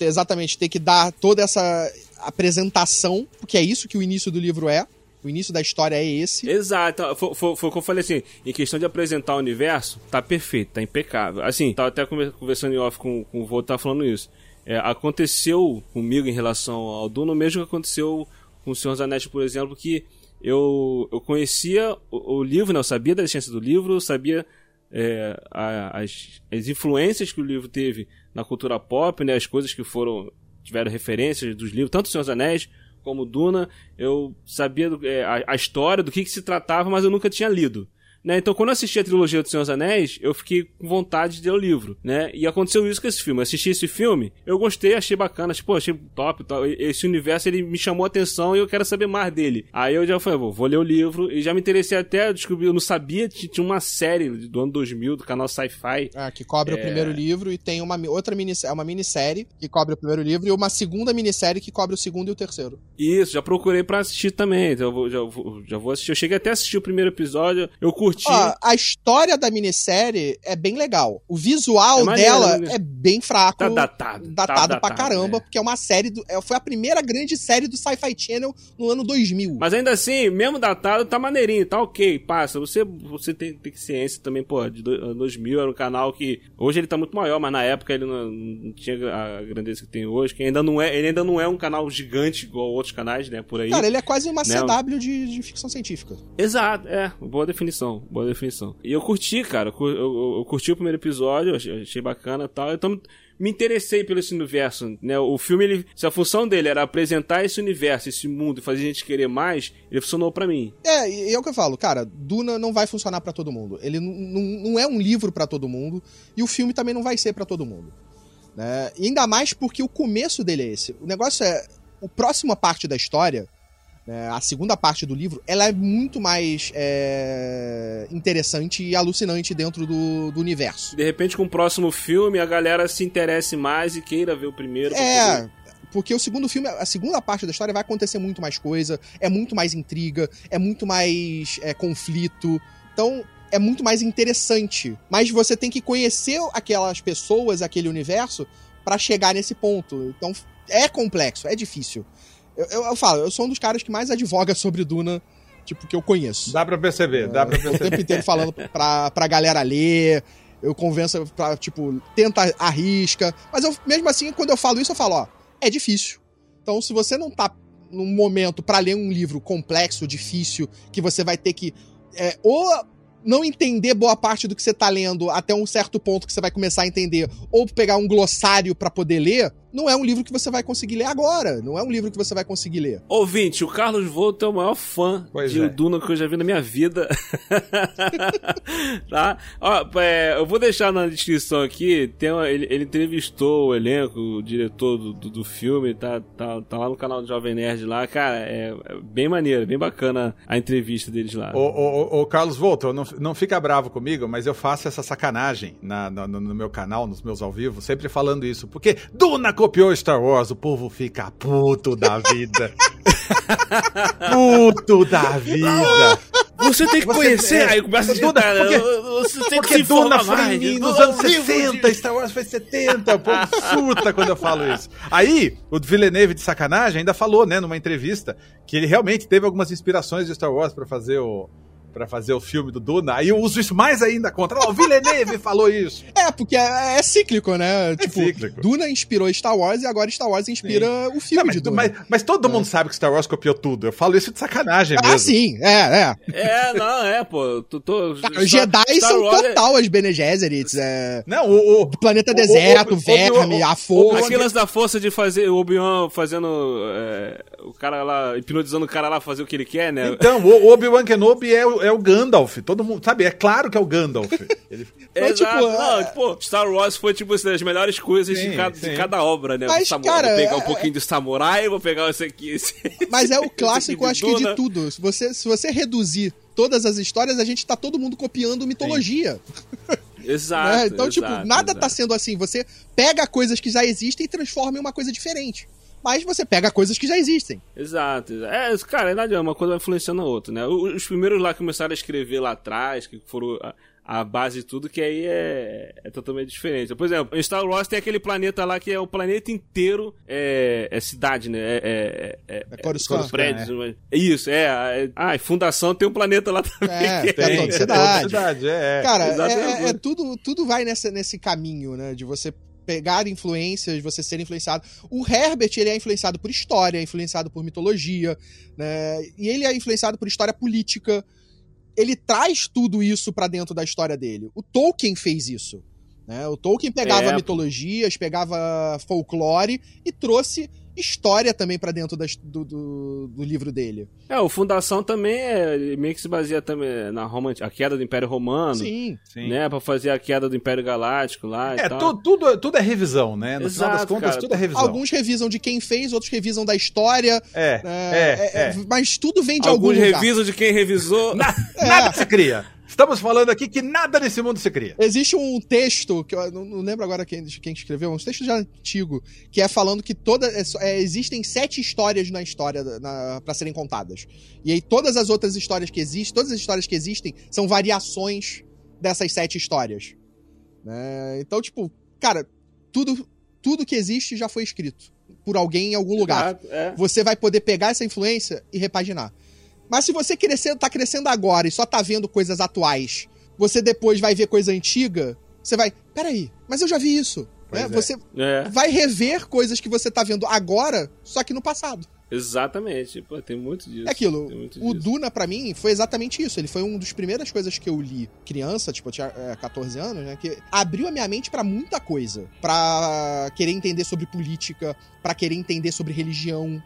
exatamente, ter que dar toda essa apresentação, porque é isso que o início do livro é. O início da história é esse. Exato. Foi, foi, foi o que eu falei assim. Em questão de apresentar o universo, tá perfeito, tá impecável. Assim, tava até conversando em off com, com o vô, tá falando isso. É, aconteceu comigo em relação ao Duna, o mesmo que aconteceu com o Senhor Anéis, por exemplo, que eu, eu conhecia o, o livro, né? Eu sabia da existência do livro, eu sabia é, a, as, as influências que o livro teve na cultura pop, né? As coisas que foram tiveram referências dos livros, tanto Senhor dos Anéis como Duna, eu sabia do, é, a, a, história, do que, que se tratava, mas eu nunca tinha lido. Né? Então, quando eu assisti a trilogia do Senhor dos Anéis, eu fiquei com vontade de ler o livro, né? E aconteceu isso com esse filme. Eu assisti esse filme, eu gostei, achei bacana, tipo, achei top, top. Esse universo, ele me chamou a atenção e eu quero saber mais dele. Aí eu já falei, vou, vou ler o livro e já me interessei até, descobri, eu não sabia tinha uma série do ano 2000, do canal Sci-Fi. Ah, que cobre é... o primeiro livro e tem uma outra minissérie, uma minissérie que cobre o primeiro livro e uma segunda minissérie que cobre o segundo e o terceiro. Isso, já procurei para assistir também, então eu vou, já, já vou assistir. Eu cheguei até a assistir o primeiro episódio, eu curti. Ó, a história da minissérie é bem legal. O visual é maneiro, dela é bem fraco. Tá datado. Datado, tá datado pra caramba, é. porque é uma série. Do, é, foi a primeira grande série do Sci-Fi Channel no ano 2000. Mas ainda assim, mesmo datado, tá maneirinho, tá ok, passa. Você, você tem, tem ciência também, pô, de 2000 era um canal que. Hoje ele tá muito maior, mas na época ele não, não tinha a grandeza que tem hoje. Que ainda não é, ele ainda não é um canal gigante igual outros canais, né, por aí. Cara, ele é quase uma né? CW de, de ficção científica. Exato, é. Boa definição. Boa definição. E eu curti, cara. Eu, eu, eu curti o primeiro episódio, achei, achei bacana e tal. Então me interessei pelo esse universo, né? O filme, ele, se a função dele era apresentar esse universo, esse mundo fazer a gente querer mais, ele funcionou para mim. É, e é o que eu falo, cara, Duna não vai funcionar para todo mundo. Ele não é um livro para todo mundo e o filme também não vai ser para todo mundo. Né? E ainda mais porque o começo dele é esse. O negócio é, a próxima parte da história é, a segunda parte do livro, ela é muito mais é, interessante e alucinante dentro do, do, universo. De repente, com o próximo filme, a galera se interesse mais e queira ver o primeiro. É, poder... porque o segundo filme, a segunda parte da história vai acontecer muito mais coisa, é muito mais intriga, é muito mais é, conflito. Então, é muito mais interessante. Mas você tem que conhecer aquelas pessoas, aquele universo, para chegar nesse ponto. Então, é complexo, é difícil. Eu, eu, eu, falo, eu sou um dos caras que mais advoga sobre Duna, tipo, que eu conheço. Dá pra perceber, é, dá pra perceber. O tempo inteiro falando pra, pra galera ler, eu convenço pra, tipo, tenta, arrisca. Mas eu, mesmo assim, quando eu falo isso, eu falo, ó, é difícil. Então, se você não tá num momento para ler um livro complexo, difícil, que você vai ter que. É, ou não entender boa parte do que você tá lendo até um certo ponto que você vai começar a entender, ou pegar um glossário para poder ler, não é um livro que você vai conseguir ler agora. Não é um livro que você vai conseguir ler. Ouvinte, o Carlos Volto é o maior fã pois de é. Duna que eu já vi na minha vida. tá? Ó, é, eu vou deixar na descrição aqui. Tem uma, ele, ele, entrevistou o elenco, o diretor do, do, do, filme, tá, tá, tá lá no canal do Jovem Nerd lá. Cara, é, é bem maneiro, bem bacana a entrevista deles lá. Ô, ô, ô Carlos Volto, não, não fica bravo comigo, mas eu faço essa sacanagem na, no, no meu canal, nos meus ao vivo, sempre falando isso. Porque Duna copiou Star Wars, o povo fica puto da vida. puto da vida. Você tem que Você- conhecer. é, Aí começa a Duna, porque- Você tem que Porque se Duna informar foi mais. em- nos anos é um livro 60, Star Wars foi 70, o povo surta quando eu falo isso. Aí, o Villeneuve de sacanagem ainda falou, né, numa entrevista, que ele realmente teve algumas inspirações de Star Wars pra fazer o para fazer o filme do Duna. Aí eu uso isso mais ainda contra. Ó, o Villeneuve falou isso. É, porque é, é cíclico, né? tipo, cíclico. Duna inspirou Star Wars e agora Star Wars inspira o filme Não, mas, de Duna. mas- mas todo mundo sabe que Star Wars copiou tudo. Eu falo isso de sacanagem ah, mesmo. sim, é, é. É, não, é, pô. Tô, tô, Cara, os Jedi Star são Wars é- total as Bene Gesserits, é... Não, o, o- Planeta O- Deserto, o- o- Verme, o- a o- Força. Aquele lance da força de fazer o Obi-Wan fazendo. é, o cara lá, hipnotizando o cara lá fazer o que ele quer, né? Então, o Obi-Wan Kenobi é, o- é o Gandalf. Todo mundo, sabe? É claro que é o Gandalf. Ele- Mas, tipo, é- Não, tipo, Star Wars foi tipo assim, das melhores coisas Sim, de, cada, de cada obra, né? Mas, Samurai, cara, vou pegar um é- pouquinho de samurai, vou pegar esse aqui. Esse, Mas é o clássico, acho que de Duna. tudo. Se você, se você reduzir todas as histórias, a gente tá todo mundo copiando mitologia. Exato. né? Então, tipo, exato, nada exato. tá sendo assim. Você pega coisas que já existem e transforma em uma coisa diferente. Mas você pega coisas que já existem. Exato. exato. É, cara, não adianta, uma coisa vai influenciando a outra, né? Os primeiros lá começaram a escrever lá atrás, que foram a, a base de tudo, que aí é, é totalmente diferente. Por exemplo, em Star Wars tem aquele planeta lá que é o planeta inteiro é, é cidade, né? É, é, é, É Coruscant. são prédios. mas- Isso, é. é- Ah, e Fundação tem um planeta lá também. É, que tem. Toda é cidade. toda cidade, é. é. Cara, é, é- é tudo, tudo vai nessa, nesse caminho, né? De você pegar influências, você ser influenciado. O Herbert, ele é influenciado por história, é influenciado por mitologia, né? E ele é influenciado por história política. Ele traz tudo isso pra dentro da história dele. O Tolkien fez isso. Né? O Tolkien pegava É, mitologias, pegava folclore e trouxe história também pra dentro das- do, do, do livro dele. É, o Fundação também é, meio que se baseia também na Roma, a queda do Império Romano, Sim. Sim. né? Pra fazer a queda do Império Galáctico lá e É, tal. tu- tudo, tudo é revisão, né? No final das Exato, contas, cara. tudo é revisão. Alguns revisam de quem fez, outros revisam da história. É, É, é, é, é. Mas tudo vem de algum Alguns lugar. revisam de quem revisou. É. Nada se cria. Estamos falando aqui que nada nesse mundo se cria. Existe um texto, que eu não, não lembro agora quem, de quem escreveu, um texto já antigo, que é falando que toda, é é, existem sete histórias na história na, para serem contadas. E aí todas as outras histórias que existem, todas as histórias que existem, são variações dessas sete histórias. Né? Então, tipo, cara, tudo, tudo que existe já foi escrito por alguém em algum lugar. É. você vai poder pegar essa influência e repaginar. Mas se você crescer, tá crescendo agora e só tá vendo coisas atuais, você depois vai ver coisa antiga, você vai, peraí, mas eu já vi isso. Né? é. Você É, vai rever coisas que você tá vendo agora, só que no passado. exatamente. Pô, tem muito disso. É aquilo. Tem muito O disso. Duna, pra mim, foi exatamente isso. Ele foi uma das primeiras coisas que eu li criança, tipo, eu tinha é, 14 anos, né? Que abriu a minha mente pra muita coisa. Pra querer entender sobre política, pra querer entender sobre religião.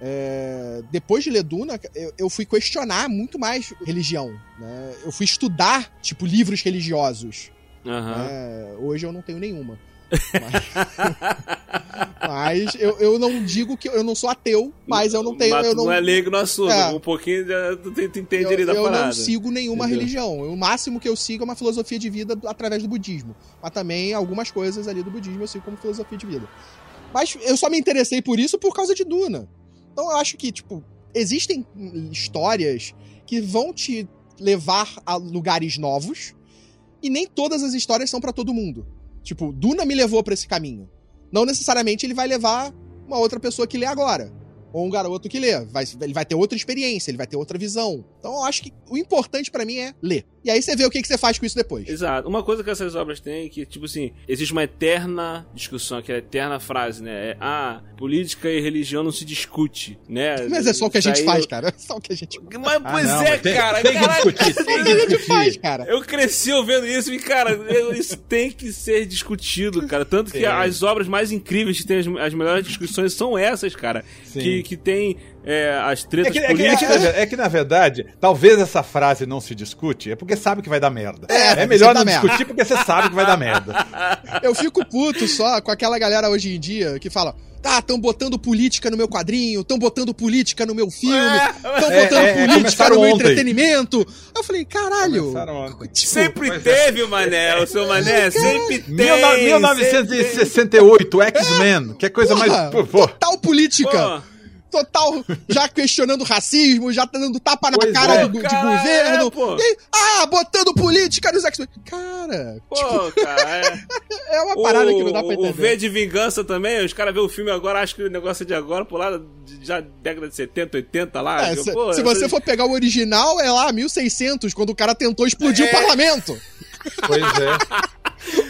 É, depois de ler Duna, eu, eu fui questionar muito mais religião. Né? Eu fui estudar, tipo, livros religiosos. Aham. É, hoje eu não tenho nenhuma. Mas, mas eu, eu não digo que eu não sou ateu, mas eu não tenho. Mas eu não, não é leigo no assunto. É. Um pouquinho já, tu, tu entende eu, ali da eu parada. não sigo nenhuma Entendeu? religião. O máximo que eu sigo é uma filosofia de vida através do budismo. Mas também algumas coisas ali do budismo eu sigo como filosofia de vida. Mas eu só me interessei por isso por causa de Duna. Então eu acho que, tipo, existem histórias que vão te levar a lugares novos e nem todas as histórias são pra todo mundo. Tipo, Duna me levou pra esse caminho. Não necessariamente ele vai levar uma outra pessoa que lê agora. Ou um garoto que lê. Vai, ele vai ter outra experiência, ele vai ter outra visão. Então eu acho que o importante pra mim é ler. E aí você vê o que, que você faz com isso depois. Exato. Uma coisa que essas obras têm é que, tipo assim, existe uma eterna discussão, aquela eterna frase, né? É, ah, política e religião não se discute, né? Mas é só o que a gente faz, cara. É só o que a gente, Mas, pois não, é, mas tem- cara. tem que discutir, é tem o que que a gente discutir. faz, cara. Eu cresci ouvindo isso e, cara, eu- isso tem que ser discutido, cara. Tanto que as obras mais incríveis que tem as, as melhores discussões são essas, cara. Sim. Que, que tem é, as É tretas que, é, que, é, que, políticas. na, é que, na verdade, talvez essa frase não se discute, é porque sabe que vai dar merda. É, É, melhor não merda. discutir porque você sabe que vai dar merda. Eu fico puto só com aquela galera hoje em dia que fala. Tá, tão botando política no meu quadrinho, tão botando política no meu filme, tão É, botando é, é, política no meu ontem. entretenimento. Eu falei, caralho. Tipo, Sempre é. teve, mané, o seu mané, sempre tem. Mil no- sempre 1968, X-Men, que é coisa Porra, mais. Pô, pô. Total política. Pô, total, já questionando racismo, já tá dando tapa na Pois cara é. do, de Cara, governo. é, pô. E aí, ah, botando política nos X-Men. Cara, Pô, cara, é. é uma parada que não dá pra O entender. V de Vingança também, os caras vêem o filme agora, acham que o negócio é de agora, por lá, de- já década de 70, 80 lá. É, que, se, pô, se você for pegar o original, é lá 1600, quando o cara tentou explodir É. o parlamento. Pois é.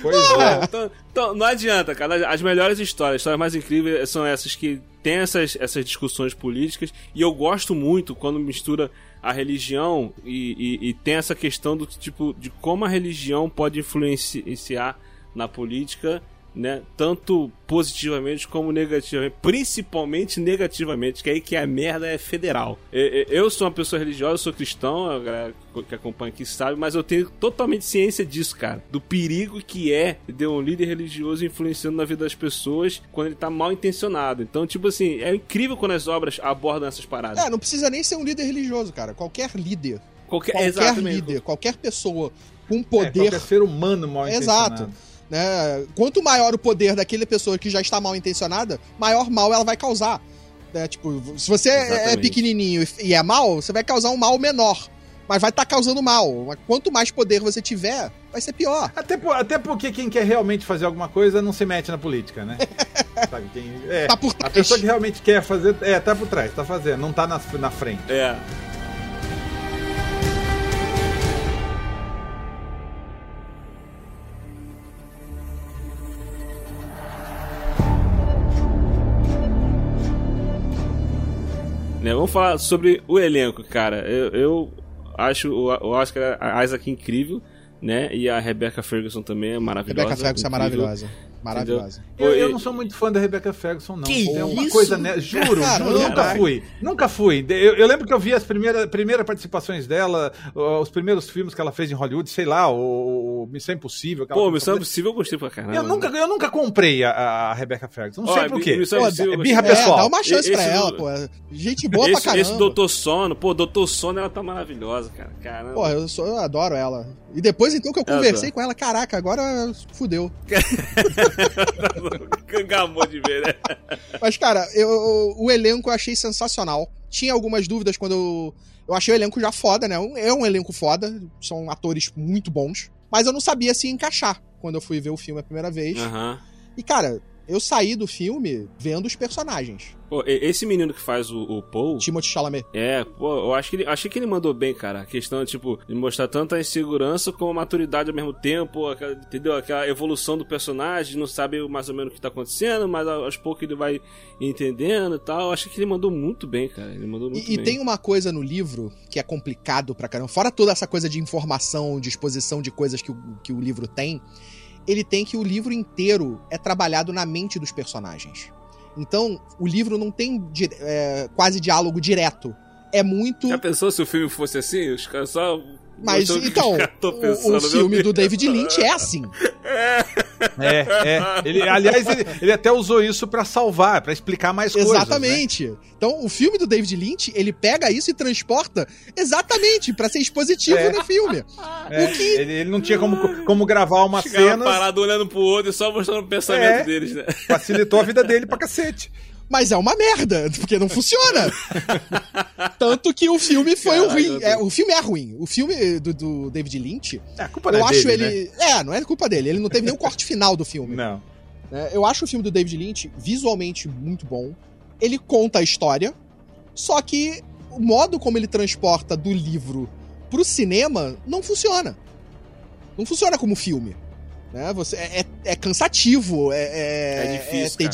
Pois é. Então, então, não adianta, cara. As melhores histórias, as histórias mais incríveis são essas que tem essas, essas discussões políticas. E eu gosto muito quando mistura a religião e, e- e tem essa questão do tipo de como a religião pode influenciar na política. Né? Tanto positivamente como negativamente, principalmente negativamente, que aí que a merda é federal. Eu sou uma pessoa religiosa, eu sou cristão, a galera que acompanha aqui sabe, mas eu tenho totalmente ciência disso, cara. Do perigo que é de um líder religioso influenciando na vida das pessoas quando ele tá mal intencionado. Então, tipo assim, é incrível quando as obras abordam essas paradas. É, não precisa nem ser um líder religioso, cara. Qualquer líder, qualquer qualquer líder, qualquer pessoa com É, poder qualquer ser humano mal Exato. Né? Quanto maior o poder daquela pessoa que já está mal intencionada, maior mal ela vai causar. né? Tipo, se você é Exatamente. pequenininho e- é mal, você vai causar um mal menor. Mas vai estar causando mal. Quanto mais poder você tiver, vai ser pior. Até, por- até porque quem quer realmente fazer alguma coisa não se mete na política, né? Sabe quem. É, Tá por a trás. pessoa que realmente quer fazer. É, tá por trás, tá fazendo, não tá na, na frente. É. Né, vamos falar sobre o elenco, cara. Eu, eu acho o, Oscar Isaac incrível, né? E a Rebecca Ferguson também é maravilhosa. Rebecca Ferguson é incrível. maravilhosa. Maravilhosa. Eu, eu não sou muito fã da Rebecca Ferguson, não. Que Tem uma isso? coisa, né? Juro, juro, nunca fui. Nunca fui. Eu, eu lembro que eu vi as primeiras, primeiras participações dela, os primeiros filmes que ela fez em Hollywood, sei lá, o, o Missão Impossível. ela Pô, Missão. Impossível eu gostei pra caramba. Eu nunca, eu nunca comprei a, a Rebecca Ferguson. Não sei por quê. Missão Impossível eu é birra É, pessoal. dá uma chance pra Esse ela, do- pô. Gente boa pra esse, caramba. esse Doutor Sono, pô, Doutor Sono, ela tá maravilhosa, cara. Caramba. Pô, eu, sou, eu adoro ela. E depois, então, que eu Eu conversei adoro. com ela, caraca, agora fudeu. Cangamou de ver, né? Mas, cara, eu, o elenco eu achei sensacional. Tinha algumas dúvidas quando eu. Eu achei o elenco já foda, né? É um elenco foda, são atores muito bons. Mas eu não sabia se encaixar quando eu fui ver o filme a primeira vez. Aham. E, cara, eu saí do filme vendo os personagens. Pô, e- esse menino que faz o, o Paul. Timothée Chalamet. É, pô, eu acho que ele, achei que ele mandou bem, cara. A questão, tipo, de mostrar tanto a insegurança como a maturidade ao mesmo tempo, aquela- entendeu? Aquela evolução do personagem, não sabe mais ou menos o que tá acontecendo, mas aos poucos ele vai entendendo e tal. Eu acho que ele mandou muito bem, cara. Ele mandou muito E, e bem. tem uma coisa no livro que é complicado pra caramba. Fora toda essa coisa de informação, de exposição de coisas que o, que o livro tem, ele tem que o livro inteiro é trabalhado na mente dos personagens. Então, o livro não tem é, quase diálogo direto. É muito. Já pensou se o filme fosse assim? Os caras só. Mas então, o, o filme do. David Lynch é assim. É, é. Ele, aliás, ele, ele até usou isso pra salvar, pra explicar mais coisas. né? Exatamente. Então, o filme do David Lynch, ele pega isso e transporta exatamente pra ser expositivo É. no filme. É, O que- ele, ele não tinha como, como gravar uma Chegava cena, parado olhando pro outro e só mostrando o pensamento É. deles, né? facilitou a vida dele pra cacete. Mas é uma merda, porque não funciona. Tanto que o filme foi Caralho, ruim. É, o filme é ruim. O filme do, do David Lynch, É, culpa eu é acho dele, ele. É, não é culpa dele. Ele não teve nem o corte final do filme. né? Não. né? Eu acho o filme do David Lynch visualmente muito bom. Ele conta a história, só que o modo como ele transporta do livro pro cinema não funciona. Não funciona como filme. Né? Você, é, é- é cansativo, é, é, É difícil, é cara.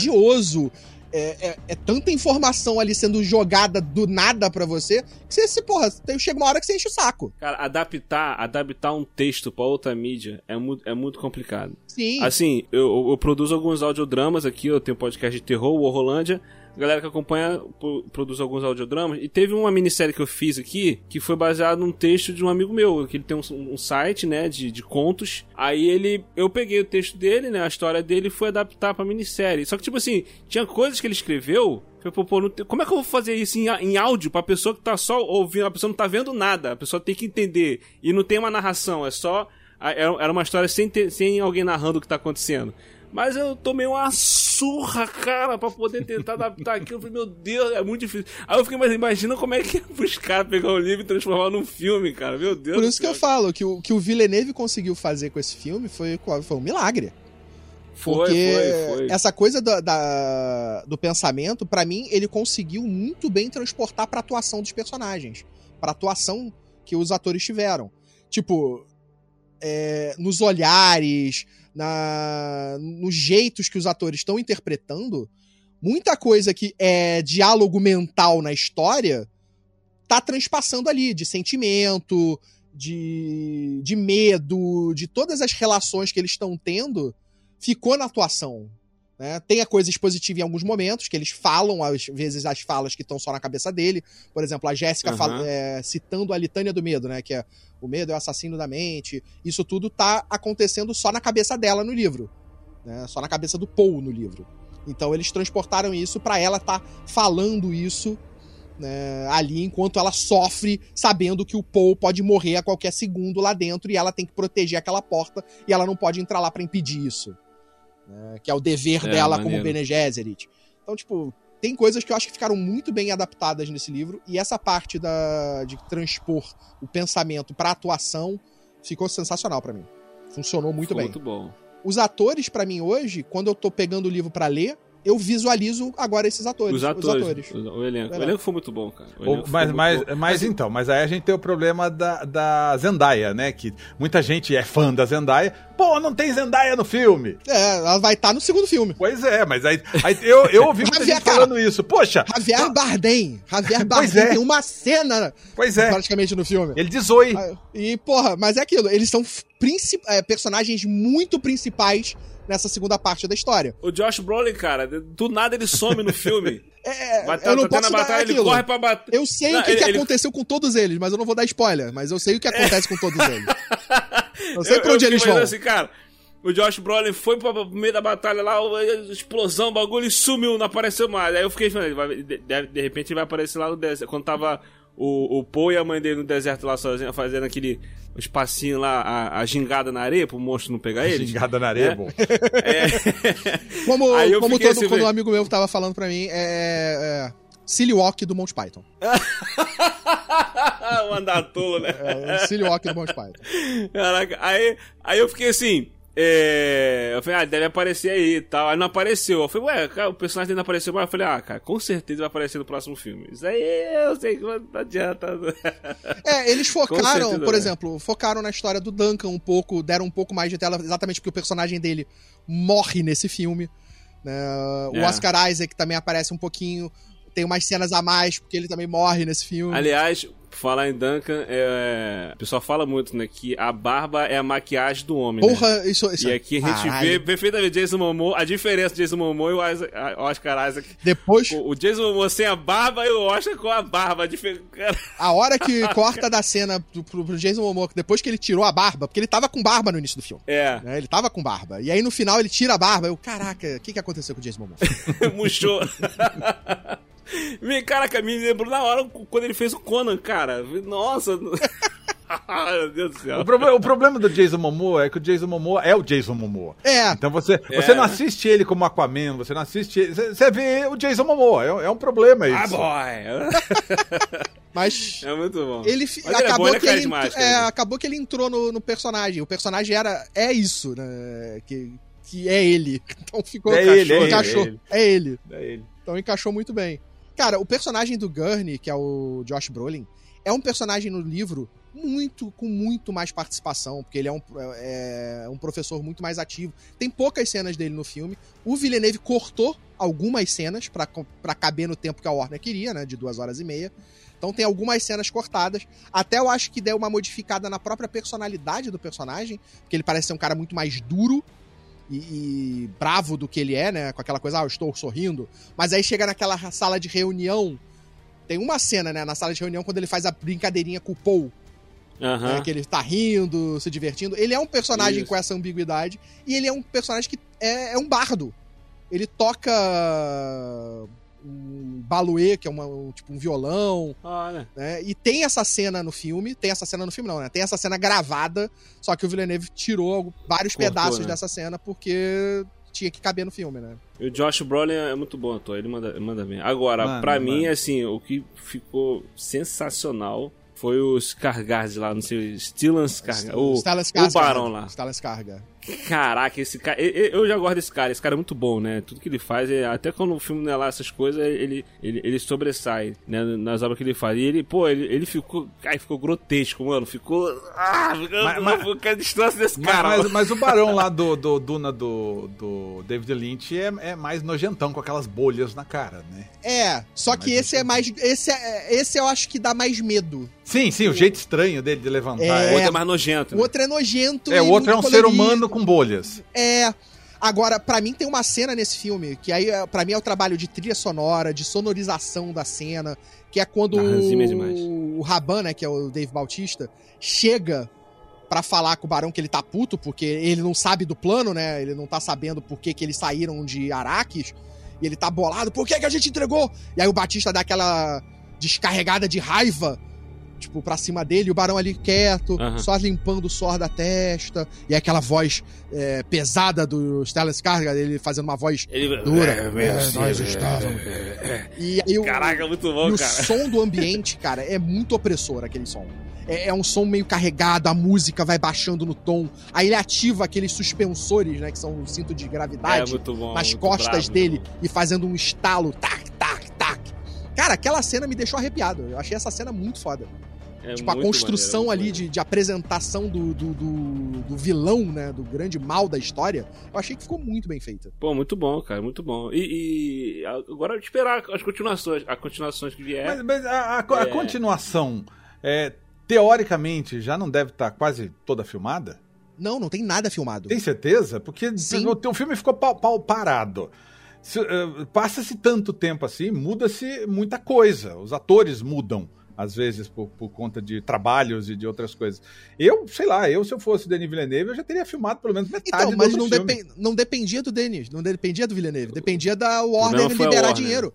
É, é- é tanta informação ali sendo jogada do nada pra você que você, você, porra, tem- chega uma hora que você enche o saco. Cara, adaptar, adaptar um texto pra outra mídia é muito, é muito complicado. Sim. Assim, eu, eu produzo alguns audiodramas aqui, eu tenho podcast de terror, o Horrorlândia. A galera que acompanha pro- produz alguns audiodramas. E teve uma minissérie que eu fiz aqui que foi baseado num texto de um amigo meu, que ele tem um, um site, né, de, de contos. Aí ele. Eu peguei o texto dele, né, a história dele fui adaptar pra minissérie. Só que, tipo assim, tinha coisas que ele escreveu. Como é que eu vou fazer isso em, em áudio pra pessoa que tá só ouvindo? A pessoa não tá vendo nada, a pessoa tem que entender. E não tem uma narração, é só. Era era uma história sem, ter- sem alguém narrando o que tá acontecendo. Mas eu tomei uma surra, cara, pra poder tentar adaptar aquilo. Eu falei, meu Deus, é muito difícil. Aí eu fiquei, mas imagina como é que é pros caras pegar um livro e transformar num filme, cara. Meu Deus Por do isso que eu falo que o que o Villeneuve conseguiu fazer com esse filme foi, foi um milagre. Foi, Porque foi, foi. essa coisa da, da- do pensamento, pra mim, ele conseguiu muito bem transportar pra atuação dos personagens. Pra atuação que os atores tiveram. Tipo, é, nos olhares, na, nos jeitos que os atores estão interpretando, muita coisa que é diálogo mental na história tá transpassando ali, de sentimento, de, de medo, de todas as relações que eles estão tendo, ficou na atuação. Né? Tem a coisa expositiva em alguns momentos, que eles falam, às vezes, as falas que estão só na cabeça dele. Por exemplo, a Jéssica fala- é, citando a litânia do medo, né? Que é o medo é o assassino da mente. Isso tudo tá acontecendo só na cabeça dela no livro. Né? Só na cabeça do Paul no livro. Então eles transportaram isso pra ela estar falando isso né, ali enquanto ela sofre, sabendo que o Paul pode morrer a qualquer segundo lá dentro e ela tem que proteger aquela porta e ela não pode entrar lá pra impedir isso. Né, que é o dever É, dela maneiro. como Bene Gesserit. Então, tipo, tem coisas que eu acho que ficaram muito bem adaptadas nesse livro e essa parte da, de transpor o pensamento pra atuação ficou sensacional pra mim. Funcionou muito Ficou bem. Muito bom. Os atores, pra mim, hoje, quando eu tô pegando o livro pra ler, eu visualizo agora esses atores. Os atores, o, o elenco. O elenco foi muito bom, cara. O elenco mas, mas, bom. mas então, mas aí a gente tem o problema da, da Zendaya, né? Que muita gente é fã da Zendaya. Pô, não tem Zendaya no filme. É, ela vai estar no segundo filme. Pois é, mas aí, aí eu, eu ouvi muita Javier, gente cara. falando isso. Poxa, Javier Bardem. Javier Pois Bardem é. tem uma cena pois é, praticamente no filme. ele diz oi. E, porra, mas é aquilo, eles são é, personagens muito principais nessa segunda parte da história. O Josh Brolin, cara, do nada ele some no filme. É, Vai eu não tá posso dar batalha, ele aquilo. corre pra bater. Eu sei Não, o que, ele- que ele- aconteceu com todos eles, mas eu não vou dar spoiler, mas eu sei o que acontece com todos eles. Eu sei Eu- pra onde eu eles vão. Assim, cara, o Josh Brolin foi pra pro meio da batalha lá, explosão, bagulho e sumiu, não apareceu mais. Aí eu fiquei ele de, de- de repente ele vai aparecer lá no deserto. Quando tava o, o Poe e a mãe dele no deserto lá sozinho, fazendo aquele espacinho lá, a, a gingada na areia pro monstro não pegar eles. Gingada na areia, É. bom. Como, Aí eu como fiquei todo, assim, quando um amigo meu tava falando pra mim, é. é Silly Walk do Monty Python. o andatolo, né? É, o Silly Walk do Monty Python. Caraca, aí, aí eu fiquei assim. É, eu falei, ah, deve aparecer aí e tal. Aí não apareceu. Eu falei, ué, cara, o personagem dele não apareceu mais. Eu falei, ah, cara, com certeza vai aparecer no próximo filme. Isso aí eu sei que não adianta. É, eles focaram, por né? exemplo, focaram na história do Duncan um pouco, deram um pouco mais de tela, exatamente porque o personagem dele morre nesse filme. né? O É. Oscar Isaac também aparece um pouquinho, tem umas cenas a mais, porque ele também morre nesse filme. Aliás, falar em Duncan, é, o pessoal fala muito, né, que a barba é a maquiagem do homem. né? Porra, isso, isso E aqui a gente Caralho. vê perfeitamente Jason Momoa, a diferença de Jason Momoa e o Isaac- Oscar Isaac. Depois, O o Jason Momoa sem a barba e o Oscar com a barba. A a hora que corta da cena pro, pro- pro Jason Momoa, depois que ele tirou a barba, porque ele tava com barba no início do filme. É, né? Ele tava com barba. E aí no final ele tira a barba. Eu, caraca, o que, que aconteceu com o Jason Momoa? murchou. Me- Caraca, me lembrou na hora quando ele fez o Conan, cara. Nossa. Meu Deus do céu. O, proble- o problema do Jason Momoa é que o Jason Momoa é o Jason Momoa. É, Então você, É. você não assiste ele como Aquaman, você não assiste ele, você, você vê o Jason Momoa, é, é um problema Ah, isso. boy. mas É muito bom. ele Mas ele é acabou bom, é que ele, carismático, é, né? acabou que ele entrou no, no personagem. O personagem era é isso, né? Que, que é ele. Então ficou É encaixou, ele, é é ele. É ele. É ele. Então encaixou muito bem. Cara, o personagem do Gurney, que é o Josh Brolin, é um personagem no livro muito com muito mais participação, porque ele é um, é um professor muito mais ativo. Tem poucas cenas dele no filme. O Villeneuve cortou algumas cenas pra caber no tempo que a Warner queria, né, de duas horas e meia. Então tem algumas cenas cortadas. Até eu acho que deu uma modificada na própria personalidade do personagem, porque ele parece ser um cara muito mais duro e, e bravo do que ele é, né? Com aquela coisa, ah, eu estou sorrindo. Mas aí chega naquela sala de reunião. Tem uma cena, né, na sala de reunião, quando ele faz a brincadeirinha com o Paul, Aham. né, que ele tá rindo, se divertindo. Ele é um personagem Isso. com essa ambiguidade e ele é um personagem que é, é um bardo. Ele toca um baluê, que é uma, um, tipo um violão, Olha. né? E tem essa cena no filme, tem essa cena no filme não, né? Tem essa cena gravada, só que o Villeneuve tirou vários Cortou, pedaços né? dessa cena porque tinha que caber no filme, né? E o Josh Brolin é muito bom ator, ele manda, manda bem. Agora, Mano, pra mano. mim, assim, o que ficou sensacional foi os Skarsgård lá, não sei, Stellan Skarsgård, o, Stellan o. Barão lá. Stellan Skarsgård. Caraca, esse cara. Eu, eu já gosto desse cara. Esse cara é muito bom, né? Tudo que ele faz, é- até quando o filme não é lá essas coisas, ele, ele, ele sobressai, né? Nas obras que ele faz. E ele, pô, ele, ele ficou. Ai, ficou grotesco, mano. Ficou. Ah, ficou. Mas- mas- eu quero distância desse Mas, cara. mas, mano. mas o barão lá do, do Duna do, do David Lynch é, é mais nojentão, com aquelas bolhas na cara, né? É, só que Mas esse é mais. Esse, é, esse eu acho que dá mais medo. Sim, sim, o jeito estranho dele de levantar. O É, outro é mais nojento. O né? outro é nojento. É, e o outro é um muito ser colorido. humano com bolhas. É. Agora, pra mim tem uma cena nesse filme, que aí é- pra mim é o trabalho de trilha sonora, de sonorização da cena, que é quando é o, o Raban, né, que é o Dave Bautista, chega pra falar com o Barão que ele tá puto, porque ele não sabe do plano, né? Ele não tá sabendo por que, que eles saíram de Araques. E ele tá bolado, por que, que a gente entregou? E aí o Batista dá aquela descarregada de raiva, tipo, pra cima dele, e o Barão ali quieto, Aham. só limpando o suor da testa. E aí aquela voz é, pesada do Stellan Skarsgård, ele fazendo uma voz Ele... dura. É, meu É, Deus, nós é, estávamos. é, E aí o, Caraca, muito bom, e o cara. som do ambiente, cara, é muito opressor aquele som. É, é um som meio carregado, a música vai baixando no tom. Aí ele ativa aqueles suspensores, né? Que são o cinto de É gravidade bom. nas costas bravo, dele e fazendo um estalo, tac, tac, tac. Cara, aquela cena me deixou arrepiado. Eu achei essa cena muito foda. É tipo, a construção maneiro, ali de, de apresentação do, do, do, do vilão, né? Do grande mal da história. Eu achei que ficou muito bem feita. Pô, muito bom, cara, muito bom. E, e agora esperar as continuações, as continuações que vier. Mas, mas a, a- a É. continuação, é, teoricamente, já não deve estar quase toda filmada? Não, não tem nada filmado. Tem certeza? Porque Sim. o teu filme ficou pau, pau parado. Se, eh, Passa-se tanto tempo assim, muda-se muita coisa. Os atores mudam, às vezes, por, por conta de trabalhos e de outras coisas. Eu, sei lá, eu, se eu fosse Denis Villeneuve, eu já teria filmado pelo menos metade Então, do mas não, filme. depen- não dependia do Denis, não dependia do Villeneuve, dependia da Warner liberar Warner. dinheiro.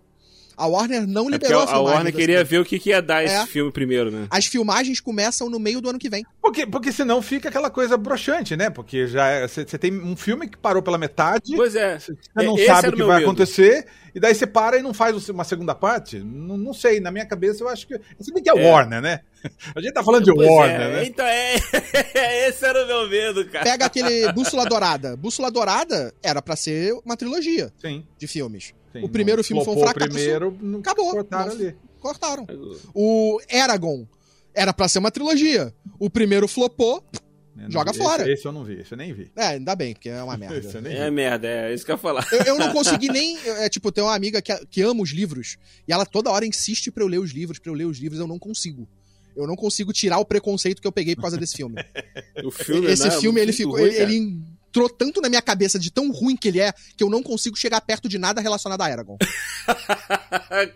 A Warner não É liberou a, a a filmagem. Warner desse queria filme. ver o que, que ia dar esse É. filme primeiro, né? As filmagens começam no meio do ano que vem. Porque, porque senão fica aquela coisa broxante, né? Porque já você tem um filme que parou pela metade, Pois é. você não sabe o que vai medo. acontecer, e daí você para e não faz uma segunda parte. Não, não sei, na minha cabeça eu acho que. Se bem que é, É. Warner, né? A gente tá falando de Pois Warner, é, né? Então é. esse era o meu medo, cara. Pega aquele Bússola Dourada. Bússola Dourada era pra ser uma trilogia Sim. de filmes. Sim. O primeiro filme foi um fracasso. O primeiro, não Acabou. cortaram Não- ali. Cortaram. O Eragon era pra ser uma trilogia. O primeiro flopou. Joga vi. fora. Esse, esse eu não vi, esse eu nem vi. É, ainda bem, porque é uma Esse eu merda. nem É vi. merda, é isso que eu ia falar. Eu, eu não consegui nem. É, tipo, tem uma amiga que, que ama os livros. E ela toda hora insiste pra eu ler os livros, pra eu ler os livros. Eu não consigo. Eu não consigo tirar o preconceito que eu peguei por causa desse filme. O filme, Esse né, filme, é ele ficou. ruim, ele entrou tanto na minha cabeça de tão ruim que ele é, que eu não consigo chegar perto de nada relacionado a Eragon.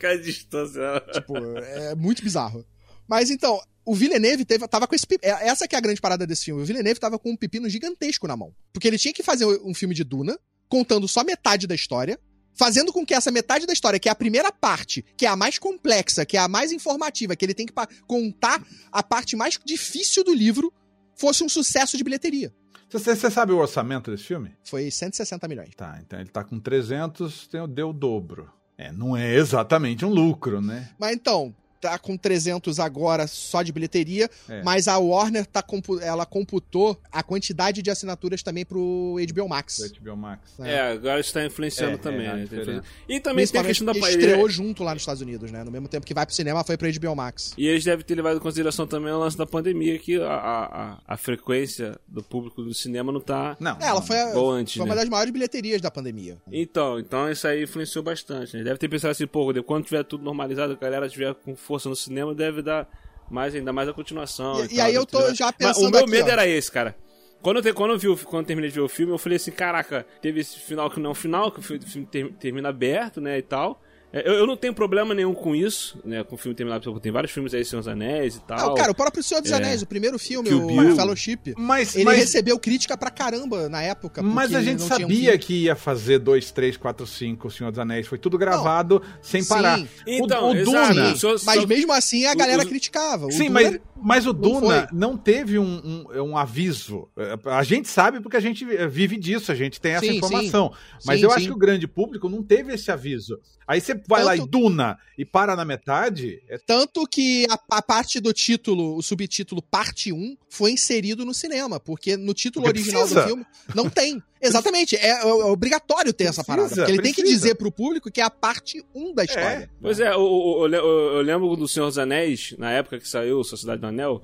Com a distância. tipo, é muito bizarro. Mas então, o Villeneuve teve, tava com esse. é- Essa que é a grande parada desse filme. O Villeneuve tava com um pepino gigantesco na mão. Porque ele tinha que fazer um filme de Duna, contando só metade da história. Fazendo com que essa metade da história, que é a primeira parte, que é a mais complexa, que é a mais informativa, que ele tem que contar a parte mais difícil do livro, fosse um sucesso de bilheteria. Você, sabe o orçamento desse filme? Foi 160 milhões. Tá, então ele tá com 300, tem, deu o dobro. É, não é exatamente um lucro, né? Mas então, tá com 300 agora só de bilheteria, É. mas a Warner tá compu- ela computou a quantidade de assinaturas também pro HBO Max. Do HBO Max. É, agora isso tá influenciando É, também, é, né? diferença. E também tem a questão da estreou junto lá nos Estados Unidos, né? No mesmo tempo que vai pro cinema, foi pro HBO Max. E eles devem ter levado em consideração também o lance da pandemia, que a, a, a- frequência do público do cinema não tá Não. É, ela foi, a- igual antes, foi uma né? das maiores bilheterias da pandemia. Então, então isso aí influenciou bastante. Né? Deve ter pensado assim, pô, quando tiver tudo normalizado, a galera tiver com força no cinema, deve dar mais, ainda mais a continuação. E- tal, e aí eu tô já Mas pensando o meu aqui, medo ó. era esse, cara. Quando eu, te- quando, eu vi, quando eu terminei de ver o filme, eu falei assim, caraca, teve esse final que não é um final, que o filme, termina aberto, né, e tal. É, Eu, eu não tenho problema nenhum com isso, né, com o filme terminado, porque tem vários filmes aí, Senhor dos Anéis e tal. Ah, cara, o próprio Senhor dos É. Anéis, o primeiro filme, Kill o Bill. Fellowship, Mas, ele mas, recebeu crítica pra caramba na época. mas a gente não um sabia fim. que ia fazer 2, 3, 4, 5 O Senhor dos Anéis. Foi tudo gravado sem Sim. parar. Então, o, o. Duna. Mas mesmo assim a o- galera os- criticava. O Sim, Duna mas, Mas o Não Duna foi. não, teve um, um, um aviso. É, A gente sabe porque a gente vive disso, a gente tem essa Sim, informação. Mas Sim, eu sim. acho que o grande público não teve esse aviso. Aí você vai lá e Tanto- Duna e para na metade. é- Tanto que a, a parte do título, o subtítulo parte 1, foi inserido no cinema, porque no título Porque original precisa. do filme não tem. Exatamente, é, é obrigatório ter essa Precisa, parada. Porque ele tem que precisa. dizer pro público que é a parte 1 da história. Pois é, o- o- o- eu, eu lembro do Senhor dos Anéis, na época que saiu Sociedade do Anel,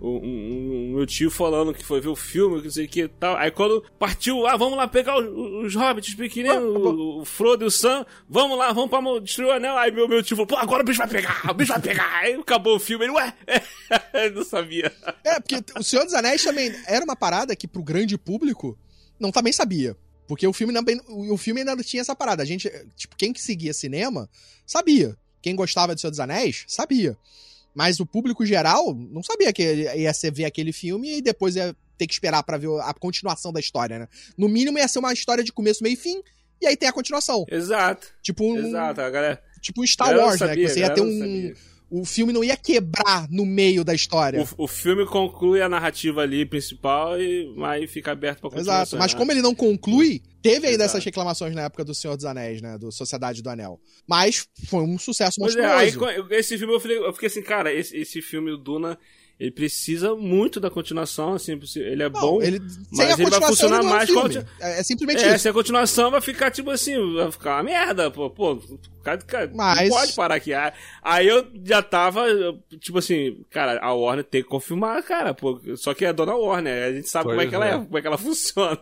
o- um, um- meu tio falando que foi ver o filme, que não sei o que e tal. Aí quando partiu, ah, vamos lá pegar os, os hobbits, os pequeninos, o, o Frodo e o Sam, vamos lá, vamos pra destruir o anel. Aí meu, meu tio falou, pô, agora o bicho vai pegar, o bicho vai pegar. Aí acabou o filme, ele, ué, ele não sabia. É, porque o Senhor dos Anéis também era uma parada que pro grande público não também sabia. Porque o filme, também, o filme ainda tinha essa parada. A gente, tipo, quem que seguia cinema, sabia. Quem gostava de Senhor dos Anéis, sabia. Mas o público geral não sabia que ia ser ver aquele filme e depois ia ter que esperar pra ver a continuação da história, né? No mínimo ia ser uma história de começo, meio e fim, e aí tem a continuação. Exato, Tipo um, exato. A galera, tipo um Star Wars, né? sabia, Que você ia ter um. O filme não ia quebrar no meio da história. O, o filme conclui a narrativa ali principal e aí fica aberto pra continuação. Exato, mas né? como ele não conclui, teve ainda Exato. essas reclamações na época do Senhor dos Anéis, né? Do Sociedade do Anel. Mas foi um sucesso Pois é, monstruoso. aí com- esse filme eu fiquei, eu fiquei assim, cara, esse, esse filme, o Duna, ele precisa muito da continuação, assim, ele é Não, bom. ele, mas sem a ele vai funcionar ele não é um mais filme. quando- É, é simplesmente É, isso. se a continuação vai ficar tipo assim, vai ficar uma merda, pô, pô, cara, cara, Mas- não pode parar aqui. Aí- eu já tava, tipo assim, cara, a Warner tem que confirmar, cara, pô, só que é a dona Warner, a gente sabe como é Pois que ela é, é. como é que ela funciona.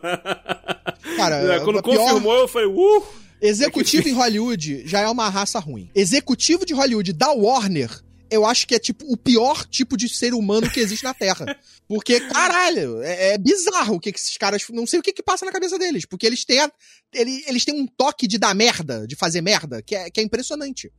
Cara, Quando a pior- confirmou, eu falei, uh! Executivo em Hollywood já é uma raça ruim. Executivo de Hollywood da Warner, eu acho que é tipo o pior tipo de ser humano que existe na Terra. Porque, caralho, é, é bizarro o que, que esses caras. Não sei o que, que passa na cabeça deles. Porque eles têm, a- ele- eles têm um toque de dar merda, de fazer merda, que é, que é impressionante.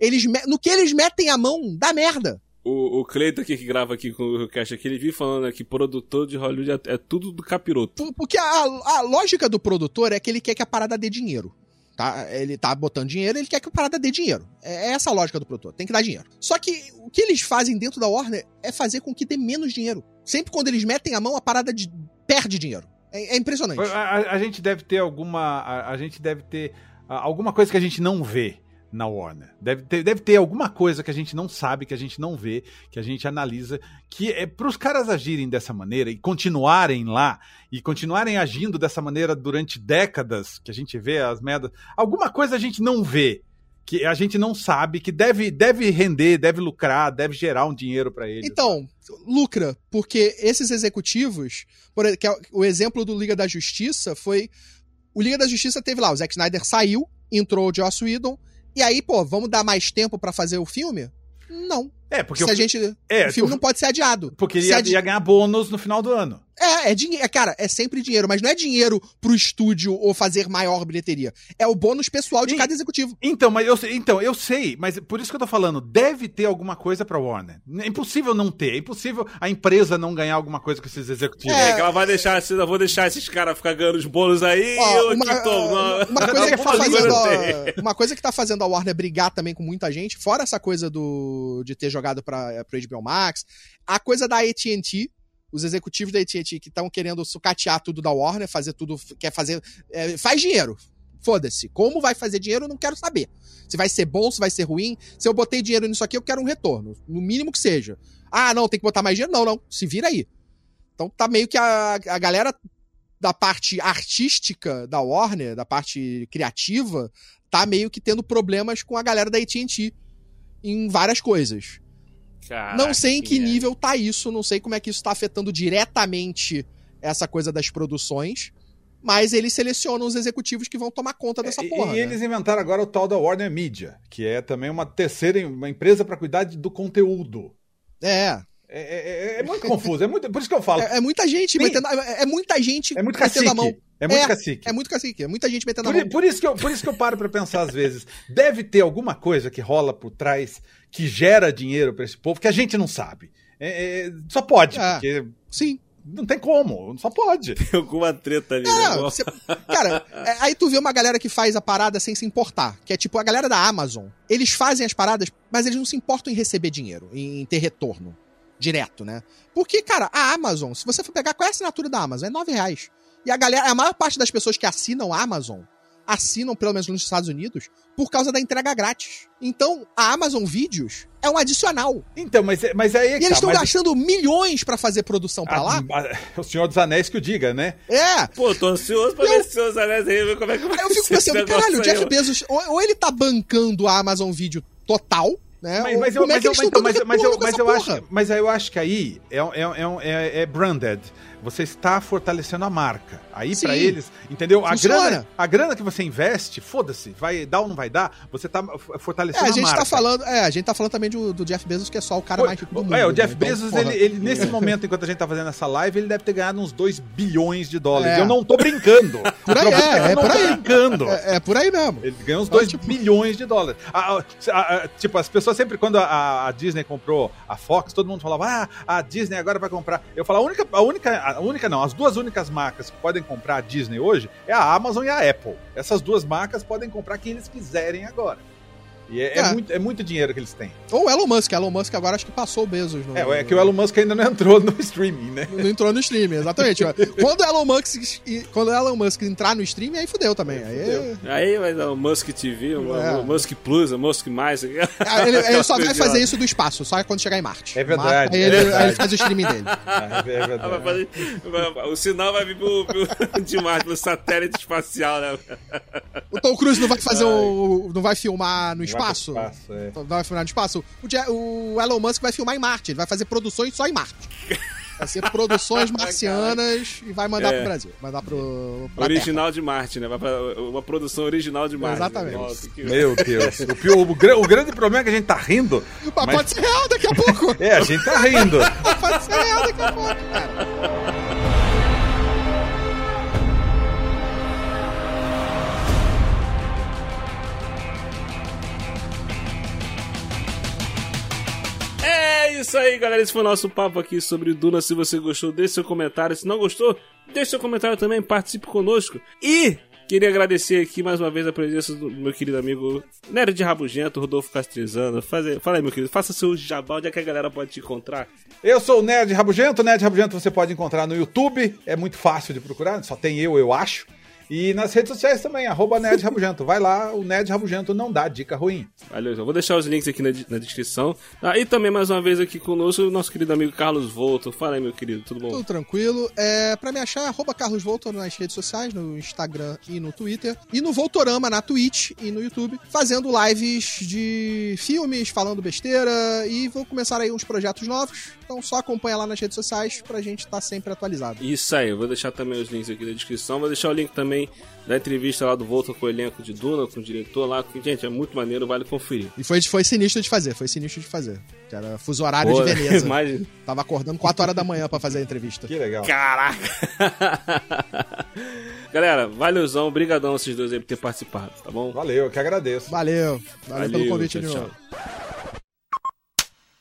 Eles, me- no que eles metem a mão, dá merda. O, o Cleiton aqui que grava aqui com o Cash aqui, ele vive falando que produtor de Hollywood é, é tudo do capiroto. Por- Porque a, a lógica do produtor é que ele quer que a parada dê dinheiro. Tá? Ele tá botando dinheiro, ele quer que a parada dê dinheiro. É é essa a lógica do produtor, tem que dar dinheiro. Só que o que eles fazem dentro da Warner é fazer com que dê menos dinheiro. Sempre quando eles metem a mão, a parada de- perde dinheiro. É, é impressionante. A, a- a gente deve ter alguma. A, a gente deve ter alguma coisa que a gente não vê na Warner. Deve ter, deve ter alguma coisa que a gente não sabe, que a gente não vê, que a gente analisa, que é para os caras agirem dessa maneira e continuarem lá e continuarem agindo dessa maneira durante décadas, que a gente vê as merdas. Alguma coisa a gente não vê. Que a gente não sabe, que deve, deve render, deve lucrar, deve gerar um dinheiro para eles. Então, lucra, porque esses executivos, por, é o exemplo do Liga da Justiça foi. O Liga da Justiça teve lá, o Zack Snyder saiu, entrou o Joss Whedon, e aí, pô, vamos dar mais tempo pra fazer o filme? Não. é, porque Se o, a gente, é, o filme não pode ser adiado. porque ia, adi- ia ganhar bônus no final do ano. É, é dinheiro. Cara, é sempre dinheiro, mas não é dinheiro pro estúdio ou fazer maior bilheteria. É o bônus pessoal de E- cada executivo. Então, mas eu, sei- então, eu sei, mas por isso que eu tô falando, deve ter alguma coisa pra Warner. É impossível não ter, é impossível a empresa não ganhar alguma coisa com esses executivos. É. É, que ela vai deixar, assim, eu vou deixar esses caras ficar ganhando os bônus aí Ó, e eu uma, tô. não- uma coisa que tá fazendo coisa a, uma coisa que tá fazendo a Warner brigar também com muita gente, fora essa coisa do de ter jogado para pro HBO Max, a coisa da AT&T, os executivos da AT&T que estão querendo sucatear tudo da Warner, fazer tudo, quer fazer, é, faz dinheiro. Foda-se. Como vai fazer dinheiro, eu não quero saber. Se vai ser bom, se vai ser ruim. Se eu botei dinheiro nisso aqui, eu quero um retorno. No mínimo que seja. Ah, não, tem que botar mais dinheiro? Não, não. Se vira aí. Então tá meio que a, a galera da parte artística da Warner, da parte criativa, tá meio que tendo problemas com a galera da AT&T em várias coisas. Caraca, não sei em que é. nível tá isso, não sei como é que isso tá afetando diretamente essa coisa das produções, mas eles selecionam os executivos que vão tomar conta dessa É, porra. e né? eles inventaram agora o tal da Warner Media, que é também uma terceira uma empresa pra cuidar do conteúdo. É, É, é- é- é muito confuso, é muito, por isso que eu falo. É, é, é muita gente Tem- metendo, é, é muita gente muito metendo a mão. cacique. É muito É, cacique. É muito cacique, é muita gente metendo a Por, mão. i- por isso que eu, por isso que eu paro pra pensar às vezes. Deve ter alguma coisa que rola por trás que gera dinheiro pra esse povo que a gente não sabe. É- é- só pode, É. porque Sim. não tem como, só pode. Tem alguma treta ali, É, né? você- cara, é, aí tu vê uma galera que faz a parada sem se importar. Que é tipo a galera da Amazon. Eles fazem as paradas, mas eles não se importam em receber dinheiro, em ter retorno. direto, né? Porque, cara, a Amazon, se você for pegar qual é a assinatura da Amazon, é 9 reais. E a galera, a maior parte das pessoas que assinam a Amazon assinam, pelo menos nos Estados Unidos, por causa da entrega grátis. Então, a Amazon Vídeos é um adicional. Então, mas, mas aí. é E eles tá, estão mas- gastando milhões pra fazer produção pra Ah, lá. ah, O Senhor dos Anéis que o diga, né? É. Pô, tô ansioso pra Eu- ver se seus anéis aí, ver como é que vai Aí eu fico pensando, caralho, o Jeff. Bezos, ou, ou ele tá bancando a Amazon Vídeo total, né? Mas, eu, é mas, que eu, mas, mas, mas, mas, acho, mas eu acho que aí é, é, é, é, é branded. Você está fortalecendo a marca. Aí pra Sim. eles, entendeu? A grana, a grana que você investe, foda-se, vai dar ou não vai dar, você tá f- É, fortalecendo a a, gente marca. tá falando, é, a gente tá falando também do, do Jeff Bezos, que é só o cara mais rico do mundo. É, o né? Jeff Então, Bezos, ele, ele, nesse momento, enquanto a gente tá fazendo essa live, ele deve ter ganhado uns 2 bilhões de dólares. É. Eu não tô brincando. Por aí, é, é não por aí. brincando. É, é por aí mesmo. Ele ganhou uns Então, 2 tipo- bilhões de dólares. A- a- tipo, as pessoas sempre, quando a, a Disney comprou a Fox, todo mundo falava, ah, a Disney agora vai comprar. Eu falo, a única, a única, a única não, as duas únicas marcas que podem comprar a Disney hoje é a Amazon e a Apple. Essas duas marcas podem comprar quem eles quiserem agora. E é, é É. muito, é muito dinheiro que eles têm. Ou o Elon Musk. Elon Musk agora acho que passou o Bezos. No, É, é que o Elon Musk ainda não entrou no streaming, né? Não entrou no stream, exatamente. quando o Elon Musk, quando o Elon Musk entrar no stream, aí fudeu também. Aí, Fudeu. Aí vai dar o Musk TV, o É. o Musk Plus, o Musk Mais. aí ele, ele só vai fazer isso do espaço, só quando chegar em Marte. É verdade, Marte, aí, é ele, verdade. ele faz o streaming dele. Ah, é Ah, verdade. fazer- o sinal vai vir pro, pro, de Marte, pro satélite espacial, né? O Tom Cruise não vai fazer o. não vai filmar no Vai pro espaço? espaço, é. Vai filmar no espaço? O, o Elon Musk vai filmar em Marte, ele vai fazer produções só em Marte. Vai ser produções marcianas e vai mandar É. pro Brasil. Mandar pro. Original de Marte, né? Vai pra uma produção original de Marte. Exatamente. Nossa, que- Meu Deus. O, pior- o o grande problema é que a gente tá rindo. Terra. Mas Mas- Pode ser real daqui a pouco! É, a gente tá rindo. pode ser real daqui a pouco, cara. Isso aí, galera. Esse foi o nosso papo aqui sobre Duna. Se você gostou, deixe seu comentário. Se não gostou, deixe seu comentário também. Participe conosco. E queria agradecer aqui mais uma vez a presença do meu querido amigo Nerd Rabugento, Rodolfo Castrizano. Fazer, fala aí, meu querido. Faça seu jabá. Onde é que a galera pode te encontrar? Eu sou o Nerd Rabugento. Nerd Rabugento você pode encontrar no YouTube. É muito fácil de procurar, só tem eu, eu acho. E nas redes sociais também, arroba Nerd Rabugento. Vai lá, o Nerd Rabugento não dá dica ruim. Valeu, então. Vou deixar os links aqui na, na descrição. Ah, e também, mais uma vez, aqui conosco, o nosso querido amigo Carlos Volto. Fala aí, meu querido. Tudo bom? Tudo tranquilo. É, pra me achar, arroba Carlos Voltor nas redes sociais, no Instagram e no Twitter. E no Voltorama, na Twitch e no YouTube, fazendo lives de filmes, falando besteira. E vou começar aí uns projetos novos. Então só acompanha lá nas redes sociais pra gente estar sempre atualizado. Isso aí, eu vou deixar também os links aqui na descrição. Vou deixar o link também da entrevista lá do Volta com o elenco de Duna, com o diretor lá. que, Gente, é muito maneiro, vale conferir. E foi, foi sinistro de fazer, foi sinistro de fazer. Que era fuso horário Pô, de Veneza. imagina. Tava acordando 4 horas da manhã pra fazer a entrevista. Que legal. Caraca! Galera, valeuzão, brigadão vocês dois aí por ter participado, tá bom? Valeu, eu que agradeço. Valeu. Valeu, pelo convite tchau, novo.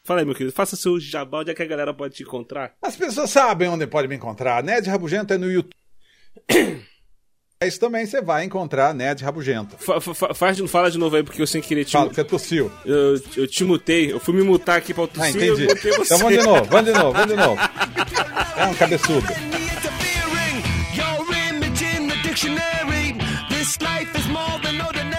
Fala aí, meu querido, faça seu jabá, onde é que a galera pode te encontrar? As pessoas sabem onde pode me encontrar. Nerd Rabugento é no YouTube. Isso também você vai encontrar Nerd Rabugento. Fa- fa- faz, fala de novo aí, porque eu sem querer te, Fala, você tossiu. eu, eu te mutei. Eu fui me mutar aqui pra Ah, tossir entendi. eu mutei você. Então vamos de novo, vamos de novo, vamos de novo. É um cabeçudo. interfering. Your image in the dictionary. This life is more than ordinary.